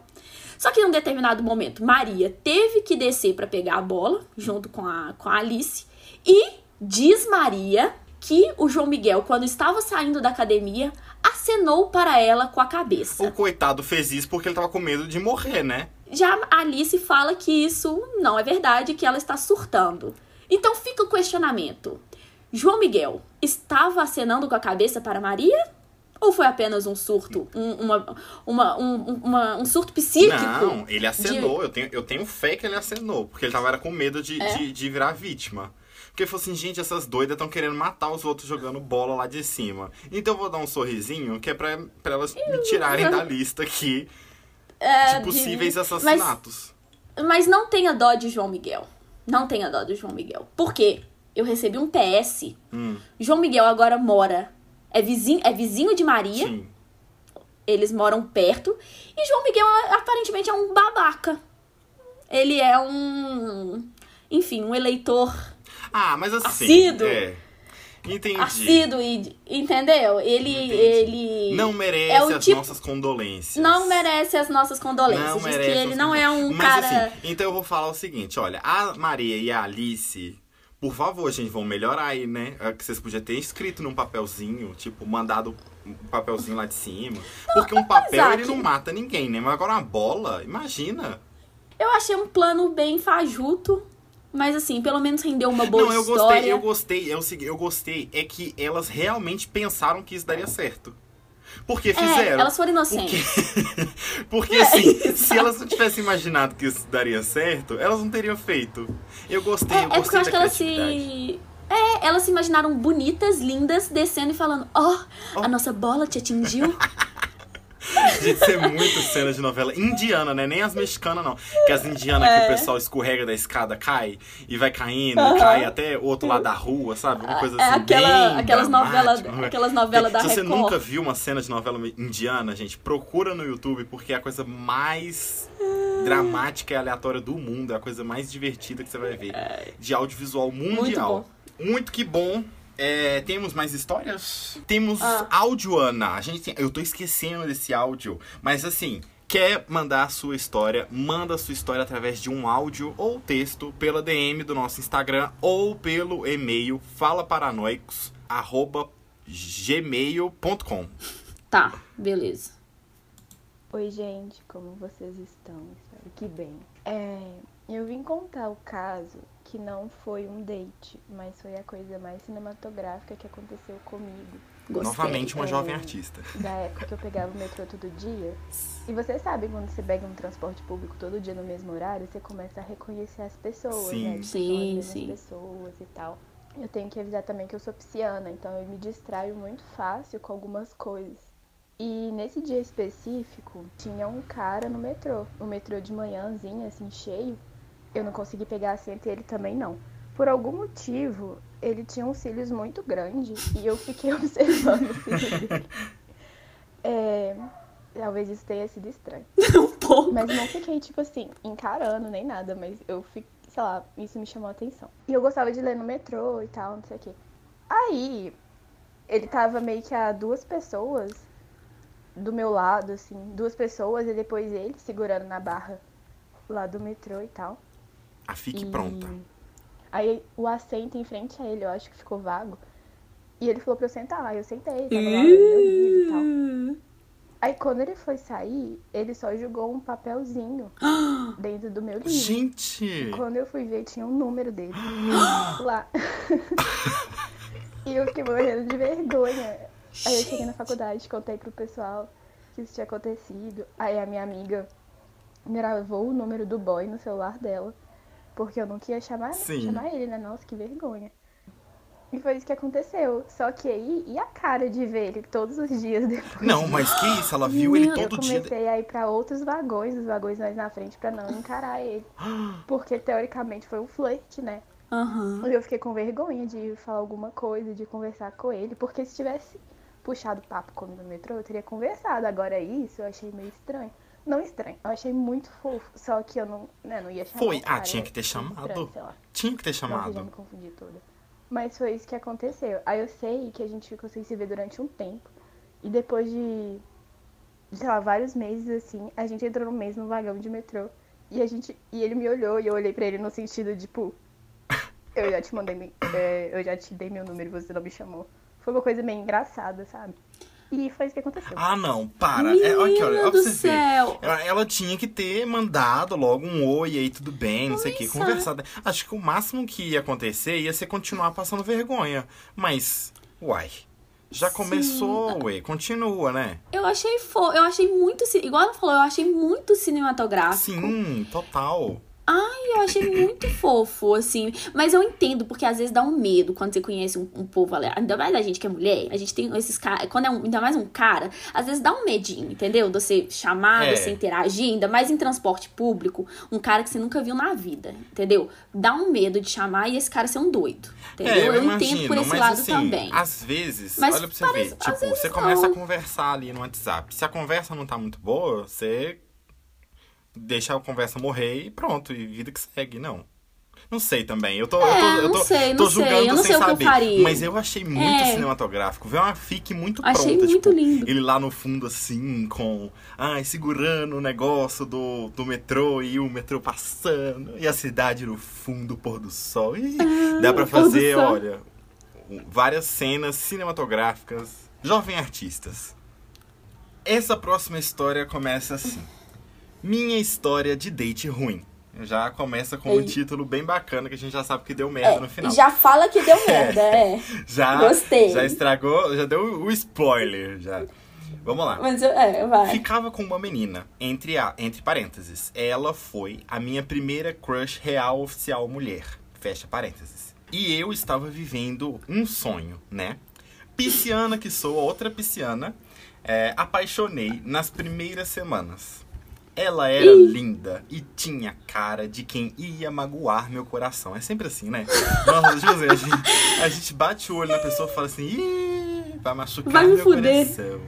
Só que em um determinado momento, Maria teve que descer para pegar a bola junto com a, com a Alice. E diz Maria que o João Miguel, quando estava saindo da academia, acenou para ela com a cabeça. O coitado fez isso porque ele tava com medo de morrer, né? Já a Alice fala que isso não é verdade, que ela está surtando. Então fica o questionamento. João Miguel estava acenando com a cabeça para Maria? Ou foi apenas um surto? Um, uma, uma, um, uma- um surto psíquico? Não, ele acenou. Eu, tenho, eu tenho fé que ele acenou. Porque ele tava era com medo de, É? de, de virar vítima. Porque falou assim, gente, essas doidas estão querendo matar os outros jogando bola lá de cima. Então eu vou dar um sorrisinho que é pra, pra elas me tirarem da lista aqui [LAUGHS] É, de possíveis de- assassinatos. Mas, mas não tenha dó de João Miguel. Não tenha dó de João Miguel. Por quê? Eu recebi um PS. Hum, João Miguel agora mora. É vizinho, é vizinho de Maria. sim. Eles moram perto. E João Miguel aparentemente é um babaca. Ele é um. Enfim, um eleitor. Ah, mas assim. Assíduo. É. Entendi. assíduo, entendeu? Ele, Entendi. ele Não merece é as tipo- nossas condolências. não merece as nossas condolências. Não merece que ele não é um Mas cara. assim, então eu vou falar o seguinte, olha, a Maria e a Alice, por favor, gente, vão melhorar aí, né? É que vocês podiam ter escrito num papelzinho, tipo, mandado um papelzinho lá de cima. Porque um papel, ele não mata ninguém, né? Mas agora uma bola, imagina. Eu achei um plano bem fajuto, mas assim, pelo menos rendeu uma boa não, eu história. gostei, eu gostei, é o seguinte, eu gostei, é que elas realmente pensaram que isso daria certo. Porque É, fizeram. elas foram inocentes. [LAUGHS] Porque É, assim, [LAUGHS] se elas não tivessem imaginado que isso daria certo, elas não teriam feito. Eu gostei, É, eu é porque gostei eu acho que elas se. É, elas se imaginaram bonitas, lindas, descendo e falando: Ó, a nossa bola te atingiu. [LAUGHS] [LAUGHS] Gente, isso é muito cena de novela indiana, né? Nem as mexicanas, não. Que as indianas É. que o pessoal escorrega da escada, cai e vai caindo, e cai até o outro lado da rua, sabe? Uma coisa É assim. aquela- bem aquelas novelas- né? aquelas novelas da Se você Record. nunca viu uma cena de novela indiana, gente, procura no YouTube, porque é a coisa mais dramática e aleatória do mundo. É a coisa mais divertida que você vai ver. De audiovisual mundial. Muito que bom. É, temos mais histórias? Temos Ah. áudio, Ana. A gente tem- eu tô esquecendo desse áudio, mas assim, quer mandar a sua história, manda a sua história através de um áudio ou texto pela DM do nosso Instagram ou pelo e-mail falaparanoicos@gmail.com. Tá, beleza. Oi, gente, como vocês estão? Espero que bem. É, eu vim contar o caso que não foi um date, mas foi a coisa mais cinematográfica que aconteceu comigo. Gostei. Novamente uma É. jovem artista. Da época que eu pegava o metrô todo dia. E vocês sabem, quando você pega um transporte público todo dia no mesmo horário, você começa a reconhecer as pessoas, Sim. né? Sim, são as sim. pessoas e tal. Eu tenho que avisar também que eu sou pisciana, então eu me distraio muito fácil com algumas coisas. E nesse dia específico, tinha um cara no metrô. O metrô de manhãzinha, assim, cheio. Eu não consegui pegar assento e ele também não. Por algum motivo, ele tinha uns cílios muito grandes e eu fiquei [LAUGHS] observando os cílios dele. É, talvez isso tenha sido estranho. [LAUGHS] um pouco. Mas não fiquei, tipo assim, encarando nem nada, mas eu fiquei, sei lá, isso me chamou a atenção. E eu gostava de ler no metrô e tal, não sei o quê. Aí, ele tava meio que a duas pessoas do meu lado, assim, duas pessoas e depois ele segurando na barra lá do metrô e tal. A fique E pronta. Aí o assento em frente a ele, eu acho que ficou vago. E ele falou pra eu sentar lá, eu sentei, tava lá lendo meu livro e tal. Aí quando ele foi sair, ele só jogou um papelzinho [GASPS] dentro do meu livro. Gente! Quando eu fui ver, tinha um número dele [GASPS] lá. [LAUGHS] e eu fiquei morrendo de vergonha. Aí eu cheguei na faculdade, contei pro pessoal que isso tinha acontecido. Aí a minha amiga gravou o número do boy no celular dela. Porque eu não queria chamar, Sim. chamar ele, né? Nossa, que vergonha. E foi isso que aconteceu. Só que aí, e a cara de ver ele todos os dias [LAUGHS] depois? Não, mas que isso? Ela viu ele Eu todo dia. comecei a ir pra outros vagões, os vagões mais na frente, pra não encarar ele. [GASPS] Porque teoricamente foi um flerte, né? E eu fiquei com vergonha de falar alguma coisa, de conversar com ele, porque se tivesse puxado papo comigo no metrô, eu teria conversado. Agora isso eu achei meio estranho. Não estranho, eu achei muito fofo, só que eu não, né, não ia chamar. Foi. Ah, tinha que ter chamado. estranho. Tinha que ter Nossa, eu já me chamado. confundi toda. Mas foi isso que aconteceu. Aí eu sei que a gente ficou sem se ver durante um tempo. E depois de, sei lá, vários meses assim, a gente entrou no mesmo vagão de metrô. E a gente. E ele me olhou e eu olhei pra ele no sentido, tipo, eu já te mandei. é, eu já te dei meu número e você não me chamou. Foi uma coisa meio engraçada, sabe? E foi isso que aconteceu. Ah, não, para. É, olha olha, olha do céu. Ela, ela tinha que ter mandado logo um oi aí, tudo bem, não sei o que, é. conversado. Acho que o máximo que ia acontecer ia ser continuar passando vergonha. Mas, uai, já começou, ué, continua, né? Eu achei fo... eu achei muito, igual ela falou, eu achei muito cinematográfico. Sim, total. Ai, eu achei muito [LAUGHS] fofo, assim. Mas eu entendo, porque às vezes dá um medo quando você conhece um, um povo ali. Ainda mais a gente que é mulher, a gente tem esses caras. Quando é um, ainda mais um cara, às vezes dá um medinho, entendeu? De você chamar, É. de você interagir, ainda mais em transporte público, um cara que você nunca viu na vida, entendeu? Dá um medo de chamar e esse cara ser um doido. Entendeu? É, eu, eu imagino, entendo por esse lado assim, também. às vezes, Mas olha pra você parece- ver, tipo, você começa não. a conversar ali no WhatsApp. Se a conversa não tá muito boa, você deixa a conversa morrer e pronto, e vida que segue, não. Não sei também. Eu tô, É, eu tô, eu tô, sei, tô sei. julgando Eu não sem sei eu saber. faria. Mas eu achei muito É. cinematográfico. Vê uma fic muito Achei pronta. muito tipo, lindo. Ele lá no fundo, assim, com. Ai, segurando o negócio do, do metrô e o metrô passando. E a cidade no fundo, pôr do sol. Ih, dá pra fazer, olha, várias cenas cinematográficas. Jovem artistas. Essa próxima história começa assim. Minha história de date ruim. Já começa com um título bem bacana que a gente já sabe que deu merda no final. já fala que deu [LAUGHS] merda, é. Já, Gostei. já estragou, já deu o spoiler, já. Vamos lá. Mas eu, é, vai. Ficava com uma menina, entre, a, entre parênteses. Ela foi a minha primeira crush real oficial mulher. Fecha parênteses. E eu estava vivendo um sonho, né? Pisciana que sou, outra pisciana, é, apaixonei nas primeiras semanas. Ela era Ih. linda e tinha cara de quem ia magoar meu coração. É sempre assim, né? Nossa, José, a gente, a gente bate o olho na pessoa e fala assim: Ih, vai machucar Vai me meu fuder." coração.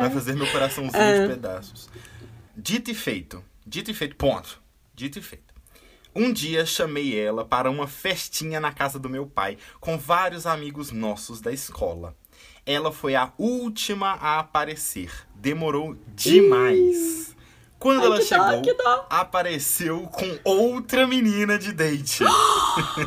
Vai fazer meu coraçãozinho É. de pedaços. Dito e feito. Dito e feito, ponto. Dito e feito. Um dia chamei ela para uma festinha na casa do meu pai, com vários amigos nossos da escola. Ela foi a última a aparecer. Demorou demais. Quando Ai, ela chegou, apareceu com outra menina de date.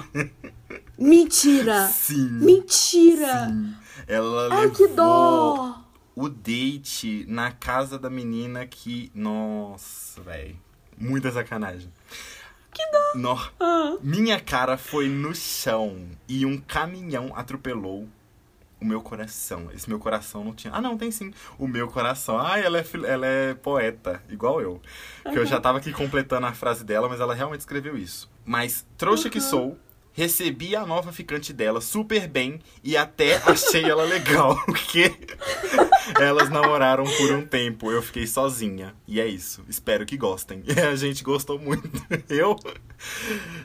[GASPS] Mentira! Sim. Mentira! sim. Ela Ai, levou que dó! o date na casa da menina que. Nossa, velho. Muita sacanagem. Que dó! No... Ah. Minha cara foi no chão e um caminhão atropelou o meu coração. Esse meu coração não tinha. Ah, não, tem sim. O meu coração. Ah, ela é, ela é poeta, igual eu. Que eu já tava aqui completando a frase dela, mas ela realmente escreveu isso. Mas, trouxa que sou, recebi a nova ficante dela super bem e até achei ela legal. [LAUGHS] Porque elas namoraram por um tempo. Eu fiquei sozinha. E é isso. Espero que gostem. E [LAUGHS] a gente gostou muito. Eu.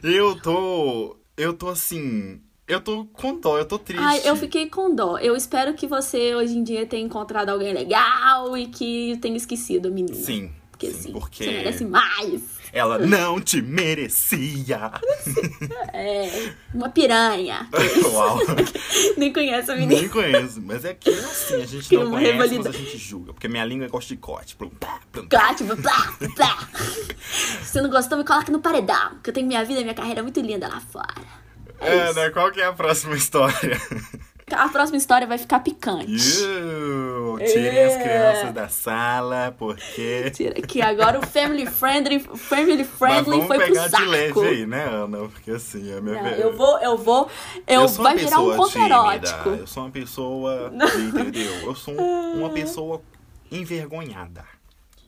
Eu tô. Eu tô assim. Eu tô com dó, eu tô triste. Ai, eu fiquei com dó. Eu espero que você hoje em dia tenha encontrado alguém legal e que tenha esquecido a menina. Sim. Porque sim, sim, porque você merece mais. ela não te merecia. [LAUGHS] É, uma piranha. [LAUGHS] Uau. [LAUGHS] Nem conhece a menina. Nem conheço. Mas é que assim, a gente Tem não conhece, mas rivalidade. a gente julga. Porque minha língua é gosta de corte. Plum, pá, plum, tipo, plá, plá. Se você não gostou, me coloca no paredão. Que eu tenho minha vida, minha carreira muito linda lá fora. É, isso. né? Qual que é a próxima história? A próxima história vai ficar picante. Iu, tirem as É. crianças da sala, porque. Tira que agora o family friendly, family friendly foi pro pegar saco. de leve aí, né, Ana? Porque assim, a minha Não, ve- eu vou, eu vou, eu, uma vai virar um conto tímida, erótico. Eu sou uma pessoa. Entendeu? Eu sou um- uma pessoa envergonhada.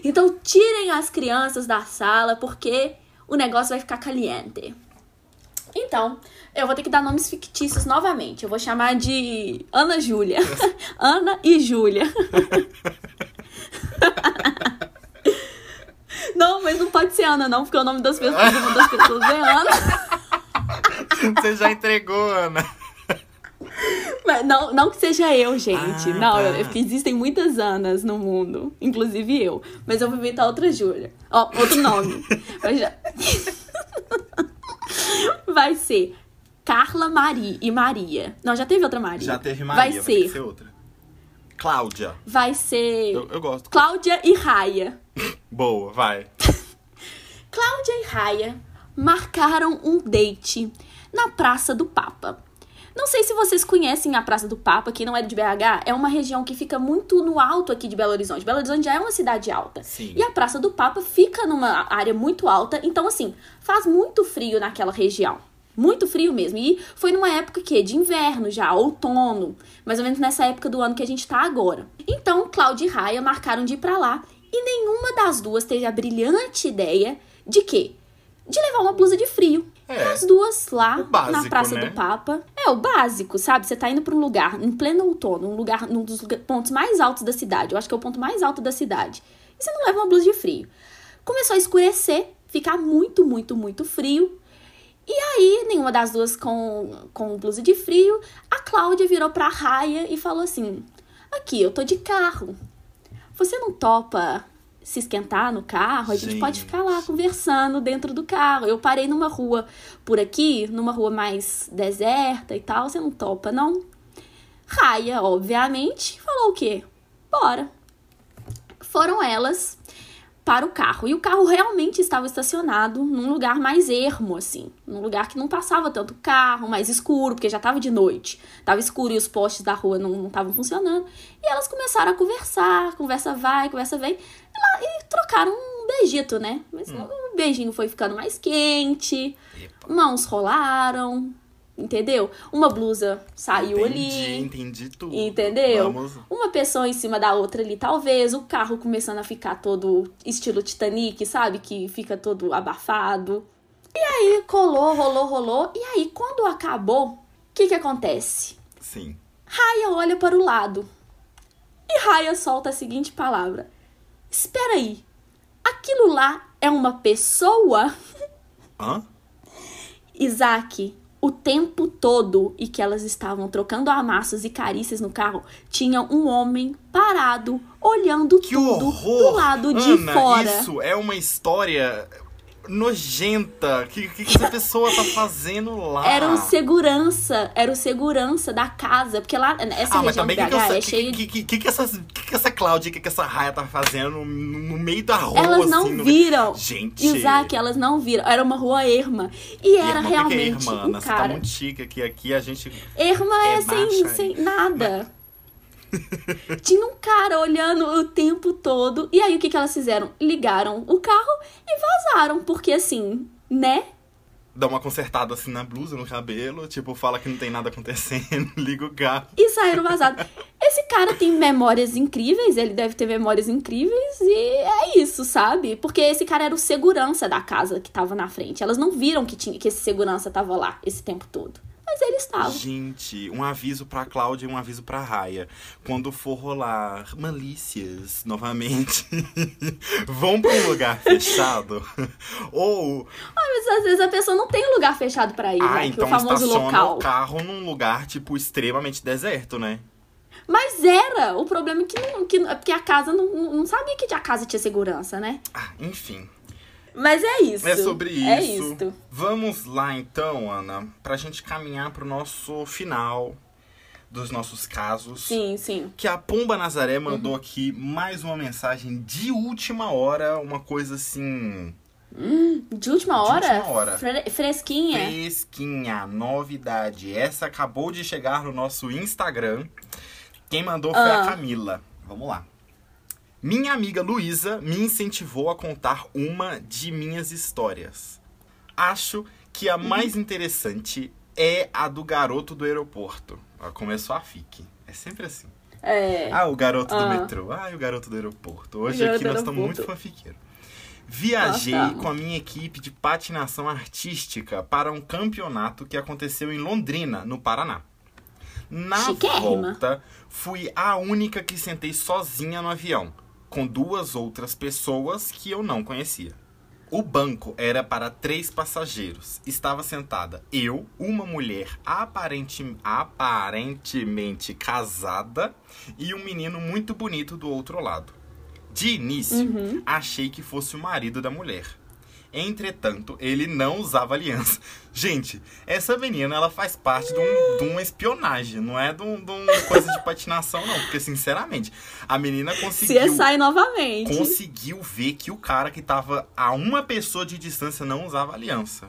Então tirem as crianças da sala porque o negócio vai ficar caliente. Então, eu vou ter que dar nomes fictícios novamente. Eu vou chamar de Ana Júlia. [LAUGHS] Ana e Júlia. [LAUGHS] Não, mas não pode ser Ana, não, porque o nome das pessoas, uma das pessoas é Ana. [LAUGHS] Você já entregou, Ana. Mas não, não que seja eu, gente. Ah, não, tá. eu- existem muitas Anas no mundo, inclusive eu. Mas eu vou inventar outra Júlia. Ó, outro nome. Eu já- [LAUGHS] Vai ser Carla Mari e Maria. Não, já teve outra Maria. Já teve Maria, Vai ter ser, ser outra. Cláudia. vai ser Eu, eu gosto. Cláudia e Raia. [LAUGHS] Boa, vai. [LAUGHS] Cláudia e Raia marcaram um date na Praça do Papa. Não sei se vocês conhecem a Praça do Papa, que não é de BH, é uma região que fica muito no alto aqui de Belo Horizonte. Belo Horizonte já é uma cidade alta. Sim. E a Praça do Papa fica numa área muito alta, então assim, faz muito frio naquela região. Muito frio mesmo. E foi numa época que de inverno já, outono, mais ou menos nessa época do ano que a gente tá agora. Então, Cláudia e Raia marcaram de ir pra lá e nenhuma das duas teve a brilhante ideia de quê? De levar uma blusa de frio. É. As duas lá básico, na Praça né? do Papa. É o básico, sabe? Você tá indo pra um lugar em pleno outono, um lugar, num dos pontos mais altos da cidade. Eu acho que é o ponto mais alto da cidade. E você não leva uma blusa de frio. Começou a escurecer, ficar muito, muito, muito frio. E aí, nenhuma das duas com, com blusa de frio, a Cláudia virou pra Raia e falou assim: Aqui, eu tô de carro. Você não topa se esquentar no carro, a gente, gente pode ficar lá conversando dentro do carro. Eu parei numa rua por aqui, numa rua mais deserta e tal, você não topa, não? Raia, obviamente, falou o quê? Bora. Foram elas para o carro. E o carro realmente estava estacionado num lugar mais ermo, assim. Num lugar que não passava tanto carro, mais escuro, porque já estava de noite. Tava escuro e os postes da rua não estavam funcionando. E elas começaram a conversar, conversa vai, conversa vem. E, e trocaram um beijito, né? Mas hum. o beijinho foi ficando mais quente, Epa. mãos rolaram, Entendeu? Uma blusa saiu entendi, ali. Entendi tudo. Entendeu? Vamos. Uma pessoa em cima da outra ali, talvez. O carro começando a ficar todo estilo Titanic, sabe? Que fica todo abafado. E aí colou, rolou, rolou. E aí, quando acabou, o que que acontece? Sim. Raya olha para o lado. E Raya solta a seguinte palavra: Espera aí. Aquilo lá é uma pessoa? Hã? [LAUGHS] Isaac, o tempo todo e que elas estavam trocando amassos e carícias no carro, tinha um homem parado, olhando que tudo horror! do lado de Ana, fora. Isso é uma história nojenta. O que, que, que essa pessoa tá fazendo lá? Era o segurança, era o segurança da casa, porque lá, essa ah, região mas BH que, que, é cheia que, que, que, que, essa, que, que essa Cláudia, que, que essa Raia tá fazendo no, no meio da rua, Elas não assim, viram. No... Gente. Isaac, elas não viram. Era uma rua erma. E era Irmã, realmente que é irmã, um Você cara. tá muito chique aqui, aqui a gente... Erma é, É sem, sem nada. [LAUGHS] Tinha um cara olhando o tempo todo. E aí o que, que elas fizeram? Ligaram o carro e vazaram. Porque assim, né? Dá uma consertada assim na blusa, no cabelo, tipo, fala que não tem nada acontecendo, [LAUGHS] liga o carro. E saíram vazados. Esse cara tem memórias incríveis, ele deve ter memórias incríveis, e é isso, sabe? Porque esse cara era o segurança da casa que tava na frente. Elas não viram que, tinha, que esse segurança tava lá esse tempo todo. Mas ele estava. Gente, um aviso pra Cláudia e um aviso pra Raia. Quando for rolar malícias novamente, [LAUGHS] vão pra um lugar fechado. [LAUGHS] Ou. Ah, mas às vezes a pessoa não tem lugar fechado pra ir, Ah, né? então o famoso local. o carro num lugar, tipo, extremamente deserto, né? Mas era! O problema é que, não, que porque a casa não, não sabia que a casa tinha segurança, né? Ah, enfim. Mas é isso. É sobre isso. É isso. Vamos lá então, Ana, pra gente caminhar pro nosso final dos nossos casos. Sim, sim. Que a Pomba Nazaré mandou Uhum. aqui mais uma mensagem de última hora, uma coisa assim. De última De hora? última hora. Fre- fresquinha. Fresquinha, novidade. Essa acabou de chegar no nosso Instagram. Quem mandou foi Ah. a Camila. Vamos lá. Minha amiga Luísa me incentivou a contar uma de minhas histórias. Acho que a mais interessante é a do garoto do aeroporto. Ó, começou a FIC. É sempre assim. É. Ah, o garoto do Ah. metrô. Ah, o garoto do aeroporto. Hoje aqui do nós estamos muito fanfiqueiros. Viajei Nós estamos. com a minha equipe de patinação artística para um campeonato que aconteceu em Londrina, no Paraná. Na volta, fui a única que sentei sozinha no avião, com duas outras pessoas que eu não conhecia. O banco era para três passageiros. Estava sentada eu, uma mulher aparente- aparentemente casada e um menino muito bonito do outro lado. De início, Uhum. achei que fosse o marido da mulher. Entretanto, ele não usava aliança. Gente, essa menina, ela faz parte de, um, de uma espionagem, não é de, um- de uma coisa de patinação, não. Porque, sinceramente, a menina conseguiu novamente. conseguiu ver que o cara que tava a uma pessoa de distância não usava aliança.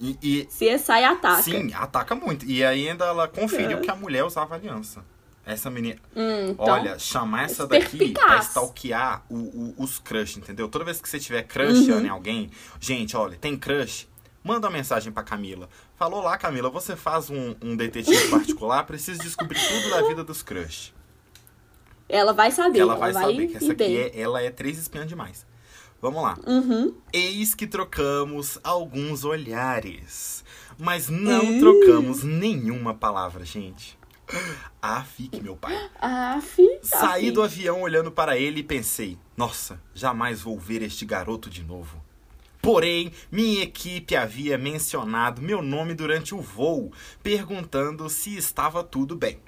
E, e- CSI ataca. sim, ataca muito. E ainda ela conferiu É. que a mulher usava aliança. Essa menina. Hum, então, Olha, chamar essa daqui pra stalkear o, o- os crush, entendeu? Toda vez que você tiver crush Uhum. em alguém, gente, olha, tem crush? Manda uma mensagem pra Camila. Falou lá, Camila, você faz um, um detetive [LAUGHS] particular, precisa descobrir tudo da vida dos crush. Ela vai saber. Ela vai saber que essa aqui é, ela é três espiãs demais. Vamos lá. Uhum. Eis que trocamos alguns olhares. Mas não Ih. trocamos nenhuma palavra, gente. Ah, fique, meu pai. Aff, Saí aff. do avião olhando para ele e pensei: nossa, jamais vou ver este garoto de novo. Porém, minha equipe havia mencionado meu nome durante o voo, perguntando se estava tudo bem.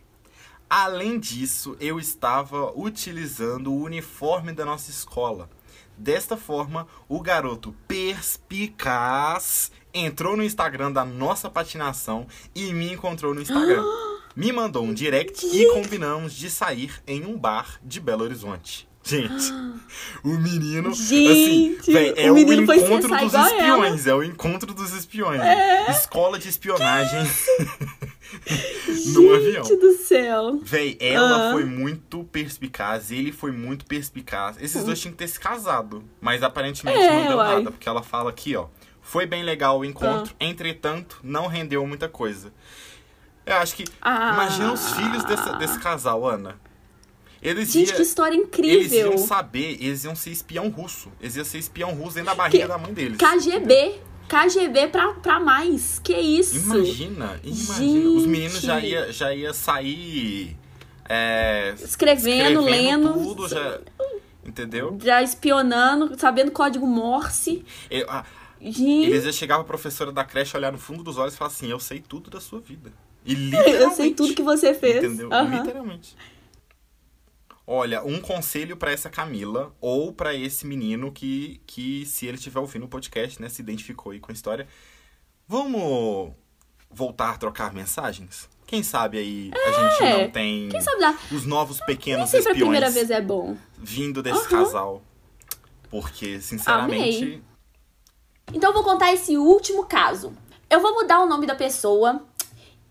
Além disso, eu estava utilizando o uniforme da nossa escola. Desta forma, o garoto perspicaz entrou no Instagram da nossa patinação e me encontrou no Instagram. [GASPS] me mandou um direct e combinamos de sair em um bar de Belo Horizonte. Gente, [GASPS] o menino. Assim, Gente, véi, é o o, menino foi encontro dos espiões. É o encontro dos espiões. Escola de espionagem [LAUGHS] num avião. Gente do céu. Véi, ela Ah. foi muito perspicaz, ele foi muito perspicaz. Esses dois tinham que ter se casado. Mas aparentemente É, não deu uai. nada, porque ela fala aqui, ó. Foi bem legal o Ah. encontro, entretanto, não rendeu muita coisa. Eu acho que. Ah. Imagina os filhos desse, desse casal, Ana. Eles Gente, ia- que história Eles incrível. iam saber, eles iam ser espião russo. Eles iam ser espião russo dentro da barriga Que- da mãe deles. KGB. KGB pra, pra mais. Que isso? Imagina, imagina. Os meninos Gente. já ia, já ia sair. é, Escrevendo, lendo. tudo, já. Entendeu? Já espionando, sabendo código Morse. Eu- ah, Gente, eles iam chegar pra professora da creche, olhar no fundo dos olhos e falar assim: Eu sei tudo da sua vida. E [LAUGHS] eu literalmente. sei tudo que você fez. Entendeu? Aham. Literalmente. Olha, um conselho pra essa Camila ou pra esse menino que, que, se ele estiver ouvindo o podcast, né, se identificou aí com a história. Vamos voltar a trocar mensagens? Quem sabe aí a gente não tem Quem sabe os novos Nem pequenos sempre a primeira espiões vez é bom. vindo desse Aham. casal. Porque, sinceramente, Amei. Então eu vou contar esse último caso. Eu vou mudar o nome da pessoa.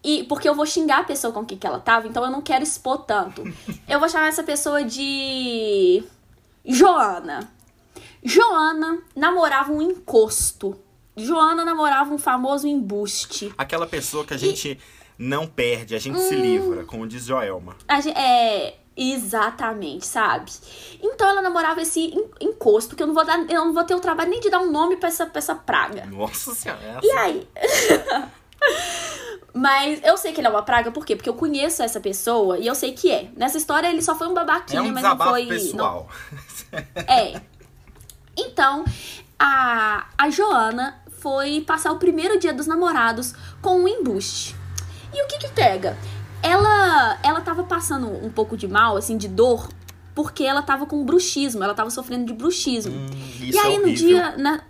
E porque eu vou xingar a pessoa com quem que ela tava, então eu não quero expor tanto. Eu vou chamar essa pessoa de Joana. Joana namorava um encosto. Joana namorava um famoso embuste. aquela pessoa que a gente não perde, a gente se Hum. livra, como diz Joelma. A gen- é, exatamente, sabe? Então ela namorava esse en- encosto, que eu não vou dar, eu não vou ter o trabalho nem de dar um nome pra essa, pra essa praga. Nossa senhora, é E assim. aí? [LAUGHS] Mas eu sei que ele é uma praga, por quê? Porque eu conheço essa pessoa e eu sei que é. Nessa história ele só foi um babaquinha, É um mas não foi. pessoal. não- é. Então, a, a Joana foi passar o primeiro dia dos namorados com um embuste. E o que que pega? Ela, ela tava passando um pouco de mal, assim, de dor, porque ela tava com bruxismo, ela tava sofrendo de bruxismo. Hum, E isso aí é no dia. na-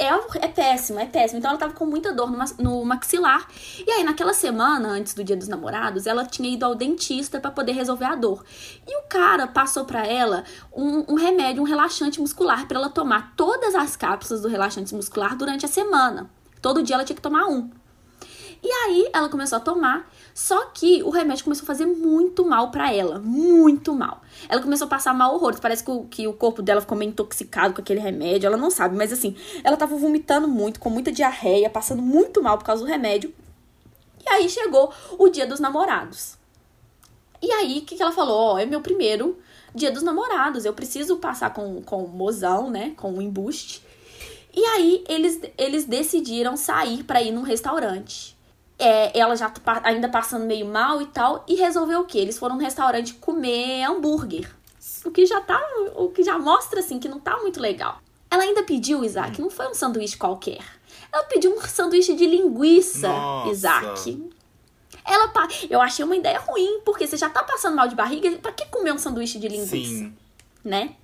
é, é péssimo, é péssimo. Então ela tava com muita dor no, no maxilar. E aí, naquela semana, antes do dia dos namorados, ela tinha ido ao dentista pra poder resolver a dor. E o cara passou pra ela um, um remédio, um relaxante muscular, pra ela tomar todas as cápsulas do relaxante muscular durante a semana. Todo dia ela tinha que tomar um. E aí ela começou a tomar, só que o remédio começou a fazer muito mal pra ela, muito mal. Ela começou a passar mal horrores, parece que o, que o corpo dela ficou meio intoxicado com aquele remédio, ela não sabe, mas assim, ela tava vomitando muito, com muita diarreia, passando muito mal por causa do remédio. E aí chegou o dia dos namorados. E aí, o que, que ela falou? Ó, é meu primeiro dia dos namorados, eu preciso passar com, com o mozão, né, com o embuste. E aí, eles, eles decidiram sair pra ir num restaurante. É, ela já pa- ainda passando meio mal e tal, e resolveu o quê? Eles foram no restaurante comer hambúrguer. O que já tá. O que já mostra assim que não tá muito legal. Ela ainda pediu, Isaac, não foi um sanduíche qualquer. Ela pediu um sanduíche de linguiça, Nossa. Isaac. Ela Eu achei uma ideia ruim, porque você já tá passando mal de barriga, pra que comer um sanduíche de linguiça? Sim. né?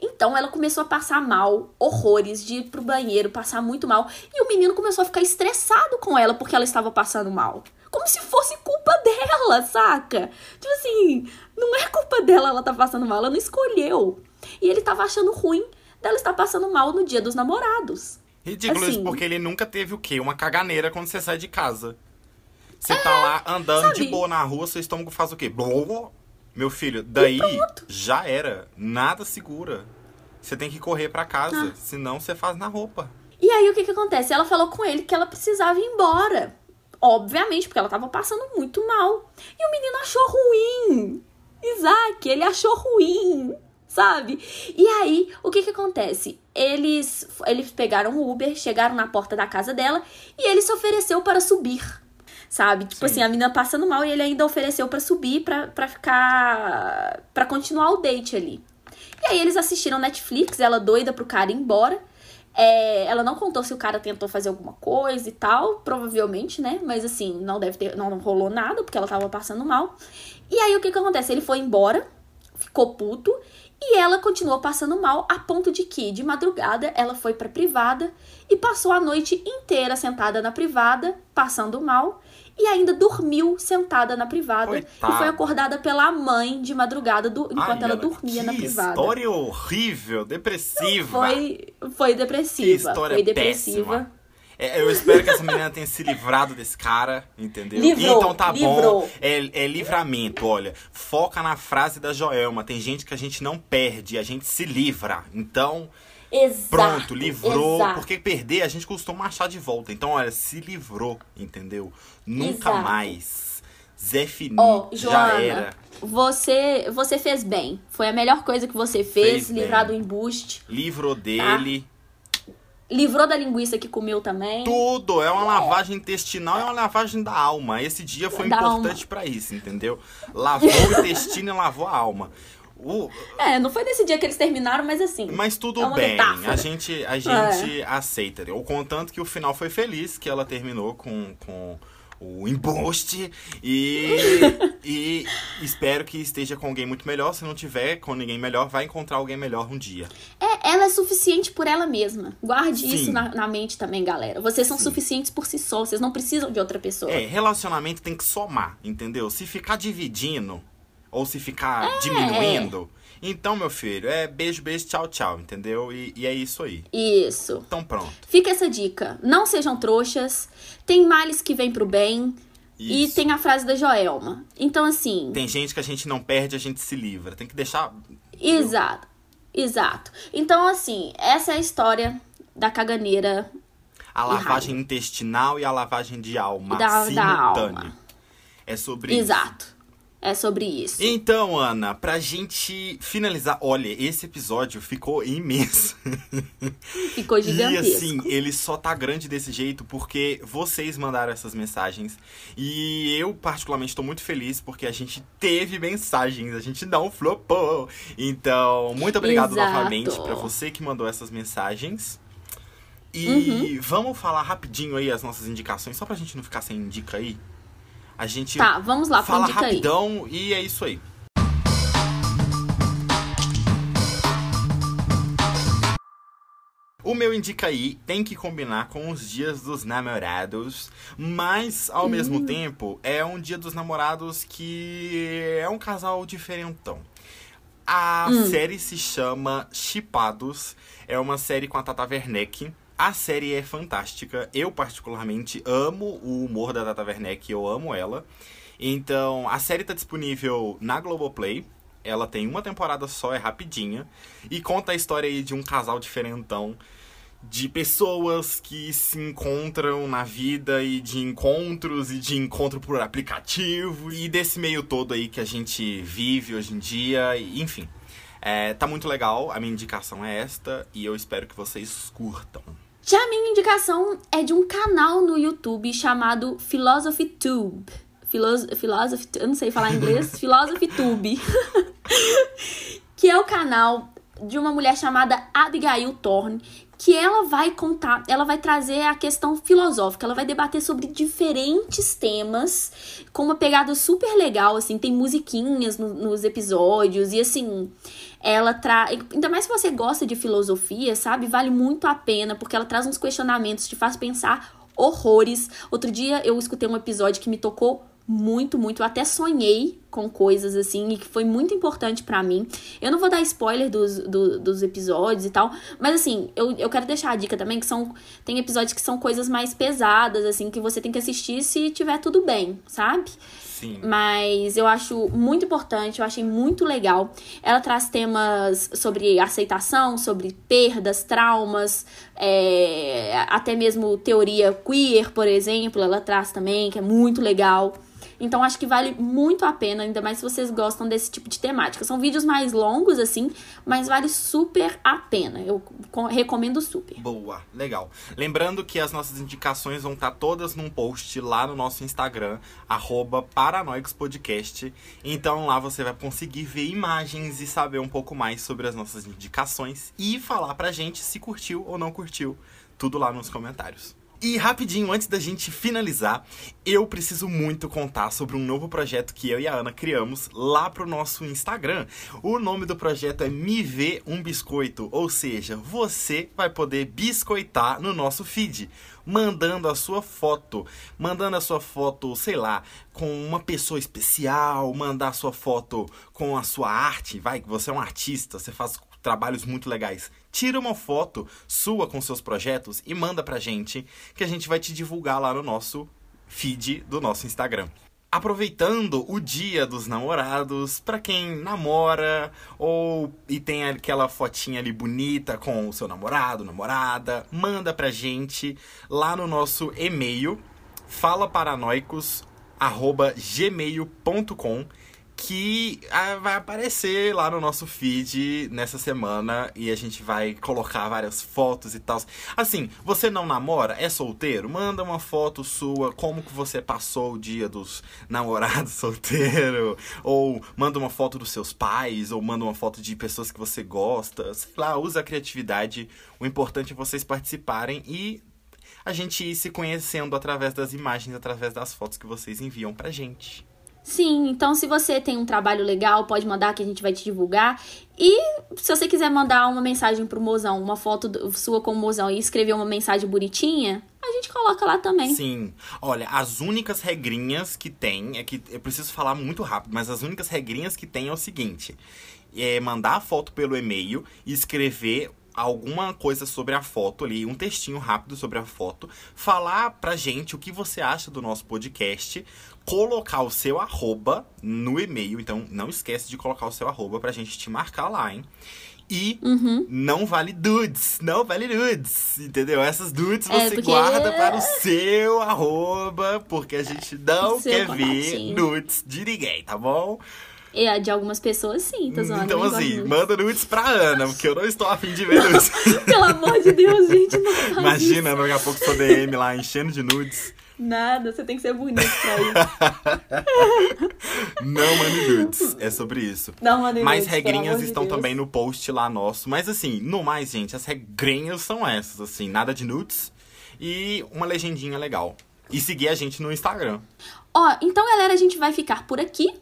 Então ela começou a passar mal, horrores, de ir pro banheiro, passar muito mal. E o menino começou a ficar estressado com ela porque ela estava passando mal. Como se fosse culpa dela, saca? Tipo assim, não é culpa dela ela tá passando mal, ela não escolheu. E ele tava achando ruim dela estar passando mal no dia dos namorados. Ridículo Assim. isso, porque ele nunca teve o quê? Uma caganeira quando você sai de casa. Você tá lá andando sabe? de boa na rua, seu estômago faz o quê? Blá. Meu filho, daí já era. Nada segura. Você tem que correr pra casa, Ah. senão você faz na roupa. E aí o que que acontece? Ela falou com ele que ela precisava ir embora. Obviamente, porque ela tava passando muito mal. E o menino achou ruim. Isaac, ele achou ruim, sabe? E aí, o que que acontece? Eles, eles pegaram o Uber, chegaram na porta da casa dela e ele se ofereceu para subir. Sabe? Tipo Sim. assim, a menina passando mal e ele ainda ofereceu pra subir pra, pra ficar. pra continuar o date ali. E aí eles assistiram Netflix, ela doida pro cara ir embora. É, ela não contou se o cara tentou fazer alguma coisa e tal, provavelmente, né? Mas assim, não deve ter, não rolou nada, porque ela tava passando mal. E aí o que que acontece? Ele foi embora, ficou puto, E ela continuou passando mal a ponto de que, de madrugada, ela foi para privada e passou a noite inteira sentada na privada, passando mal, e ainda dormiu sentada na privada Coitada. e foi acordada pela mãe de madrugada do, enquanto Ai, ela dormia que na privada. história horrível, depressiva. Foi, foi Que depressiva. história Foi depressiva. péssima. É, eu espero que essa menina tenha se livrado desse cara, entendeu? Livrou, então tá livrou. bom. É, é livramento, olha. Foca na frase da Joelma. Tem gente que a gente não perde, a gente se livra. Então, Exato. pronto, livrou. exato. Porque perder a gente costuma achar de volta. Então, olha, se livrou, entendeu? Nunca Exato. mais. Zé Fini já Joana, era. você, você fez bem. Foi a melhor coisa que você fez, Fez livrar do bem. embuste. Livrou dele. Livrou da linguiça que comeu também. Tudo, é uma lavagem intestinal, é uma lavagem da alma. Esse dia foi Da importante pra isso, entendeu? Lavou o intestino e lavou a alma. O- É, não foi nesse dia que eles terminaram, mas assim. mas tudo É bem, metáfora. É. a gente, a gente aceita. Ou contanto que o final foi feliz, que ela terminou com, com o embuste. E, [LAUGHS] e espero que esteja com alguém muito melhor. Se não tiver com ninguém melhor, vai encontrar alguém melhor um dia. É, ela é suficiente por ela mesma. Guarde Sim. isso na, na mente também, galera. Vocês são suficientes por si só. Vocês não precisam de outra pessoa. É, relacionamento tem que somar, entendeu? Se ficar dividindo ou se ficar diminuindo, então, meu filho, é beijo, beijo, tchau, tchau, entendeu? E, e é isso aí. Isso. Então, pronto. Fica essa dica. Não sejam trouxas. Tem males que vêm pro bem. E Isso. tem a frase da Joelma. Então, assim. Tem gente que a gente não perde, a gente se livra. Tem que deixar. Exato. Exato. Então, assim, essa é a história da caganeira A E lavagem intestinal e a lavagem de alma Da- da simultânea. alma. É sobre isso. Exato. É sobre isso. Então, Ana, pra gente finalizar, olha, esse episódio ficou imenso. [LAUGHS] Ficou E gigantesco. assim, ele só tá grande desse jeito porque vocês mandaram essas mensagens. E eu, particularmente, tô muito feliz porque a gente teve mensagens, a gente não flopou. Então, muito obrigado Exato. novamente pra você que mandou essas mensagens. E Uhum. vamos falar rapidinho aí as nossas indicações, só pra gente não ficar sem dica aí. A gente Tá, vamos lá, fala aí. rapidão e é isso aí. O meu indica aí tem que combinar com os dias dos namorados, mas ao mesmo tempo é um dia dos namorados que é um casal diferentão. A série se chama Chipados, é uma série com a Tata Werneck. A série é fantástica, eu particularmente amo o humor da Tata Werneck, eu amo ela. Então, a série tá disponível na Globoplay. Ela tem uma temporada só, é rapidinha. E conta a história aí de um casal diferentão. De pessoas que se encontram na vida e de encontros e de encontro por aplicativo. E desse meio todo aí que a gente vive hoje em dia. Enfim, é, tá muito legal. A minha indicação é esta. E eu espero que vocês curtam. Já a minha indicação é de um canal no YouTube chamado Philosophy Tube. Philosophy, eu não sei falar inglês, [LAUGHS] Philosophy Tube. [LAUGHS] que é o canal de uma mulher chamada Abigail Thorne, que ela vai contar, ela vai trazer a questão filosófica, ela vai debater sobre diferentes temas com uma pegada super legal, assim, tem musiquinhas no- nos episódios e assim, ela traz, ainda mais se você gosta de filosofia, sabe? Vale muito a pena porque ela traz uns questionamentos, te faz pensar horrores. Outro dia eu escutei um episódio que me tocou muito, muito. Eu até sonhei com coisas assim e que foi muito importante pra mim. Eu não vou dar spoiler dos, do- dos episódios e tal, mas assim, eu, eu quero deixar a dica também que são. Tem episódios que são coisas mais pesadas, assim, que você tem que assistir se tiver tudo bem, sabe? Sim. Mas eu acho muito importante, eu achei muito legal. Ela traz temas sobre aceitação, sobre perdas, traumas, é, até mesmo teoria queer, por exemplo, ela traz também, que é muito legal. Então acho que vale muito a pena, ainda mais se vocês gostam desse tipo de temática. São vídeos mais longos, assim, mas vale super a pena. Eu co- recomendo super. Boa, legal. Lembrando que as nossas indicações vão estar todas num post lá no nosso Instagram, arroba paranoicospodcast. Então lá você vai conseguir ver imagens e saber um pouco mais sobre as nossas indicações e falar pra gente se curtiu ou não curtiu. Tudo lá nos comentários. E rapidinho, antes da gente finalizar, eu preciso muito contar sobre um novo projeto que eu e a Ana criamos lá pro nosso Instagram. O nome do projeto é Me Vê um Biscoito, ou seja, você vai poder biscoitar no nosso feed mandando a sua foto, mandando a sua foto, sei lá, com uma pessoa especial, mandar a sua foto com a sua arte, vai, você é um artista, você faz trabalhos muito legais. Tira uma foto sua com seus projetos e manda pra gente, que a gente vai te divulgar lá no nosso feed do nosso Instagram. Aproveitando o dia dos namorados, para quem namora ou e tem aquela fotinha ali bonita com o seu namorado, namorada, manda pra gente lá no nosso e-mail falaparanoicos@gmail.com que ah, vai aparecer lá no nosso feed nessa semana e a gente vai colocar várias fotos e tal. Assim, você não namora, é solteiro? Manda uma foto sua, como que você passou o dia dos namorados [LAUGHS] solteiro, ou manda uma foto dos seus pais, ou manda uma foto de pessoas que você gosta. Sei lá, usa a criatividade. O importante é vocês participarem e a gente ir se conhecendo através das imagens, através das fotos que vocês enviam pra gente. Sim, então se você tem um trabalho legal, pode mandar que a gente vai te divulgar. E se você quiser mandar uma mensagem pro mozão, uma foto sua com o mozão e escrever uma mensagem bonitinha, a gente coloca lá também. Sim. Olha, as únicas regrinhas que tem, é que eu preciso falar muito rápido, mas as únicas regrinhas que tem é o seguinte: é mandar a foto pelo e-mail e escrever alguma coisa sobre a foto ali, um textinho rápido sobre a foto, falar pra gente o que você acha do nosso podcast, colocar o seu arroba no e-mail. Então, não esquece de colocar o seu arroba pra gente te marcar lá, hein? E uhum. não vale dudes, não vale dudes, entendeu? Essas dudes é, você porque... guarda para o seu arroba, porque a gente [LAUGHS] não quer ver nudes de ninguém, tá bom? É, de algumas pessoas, sim, tô zoando. Então, assim, manda nudes pra Ana, porque eu não estou afim de ver nudes. [LAUGHS] Pelo amor de Deus, gente, não Imagina, isso. daqui a pouco sua DM lá enchendo de nudes. Nada, você tem que ser bonito pra isso. [LAUGHS] não mande nudes, é sobre isso. Não mande Mas regrinhas estão de também no post lá nosso. Mas assim, no mais, gente, as regrinhas são essas, assim, nada de nudes e uma legendinha legal. E seguir a gente no Instagram. Ó, então galera, a gente vai ficar por aqui.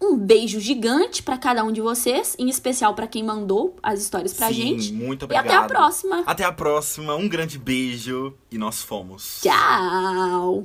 Um beijo gigante para cada um de vocês, em especial para quem mandou as histórias pra Sim, gente. Muito obrigado. E até a próxima. Até a próxima. Um grande beijo e nós fomos. Tchau.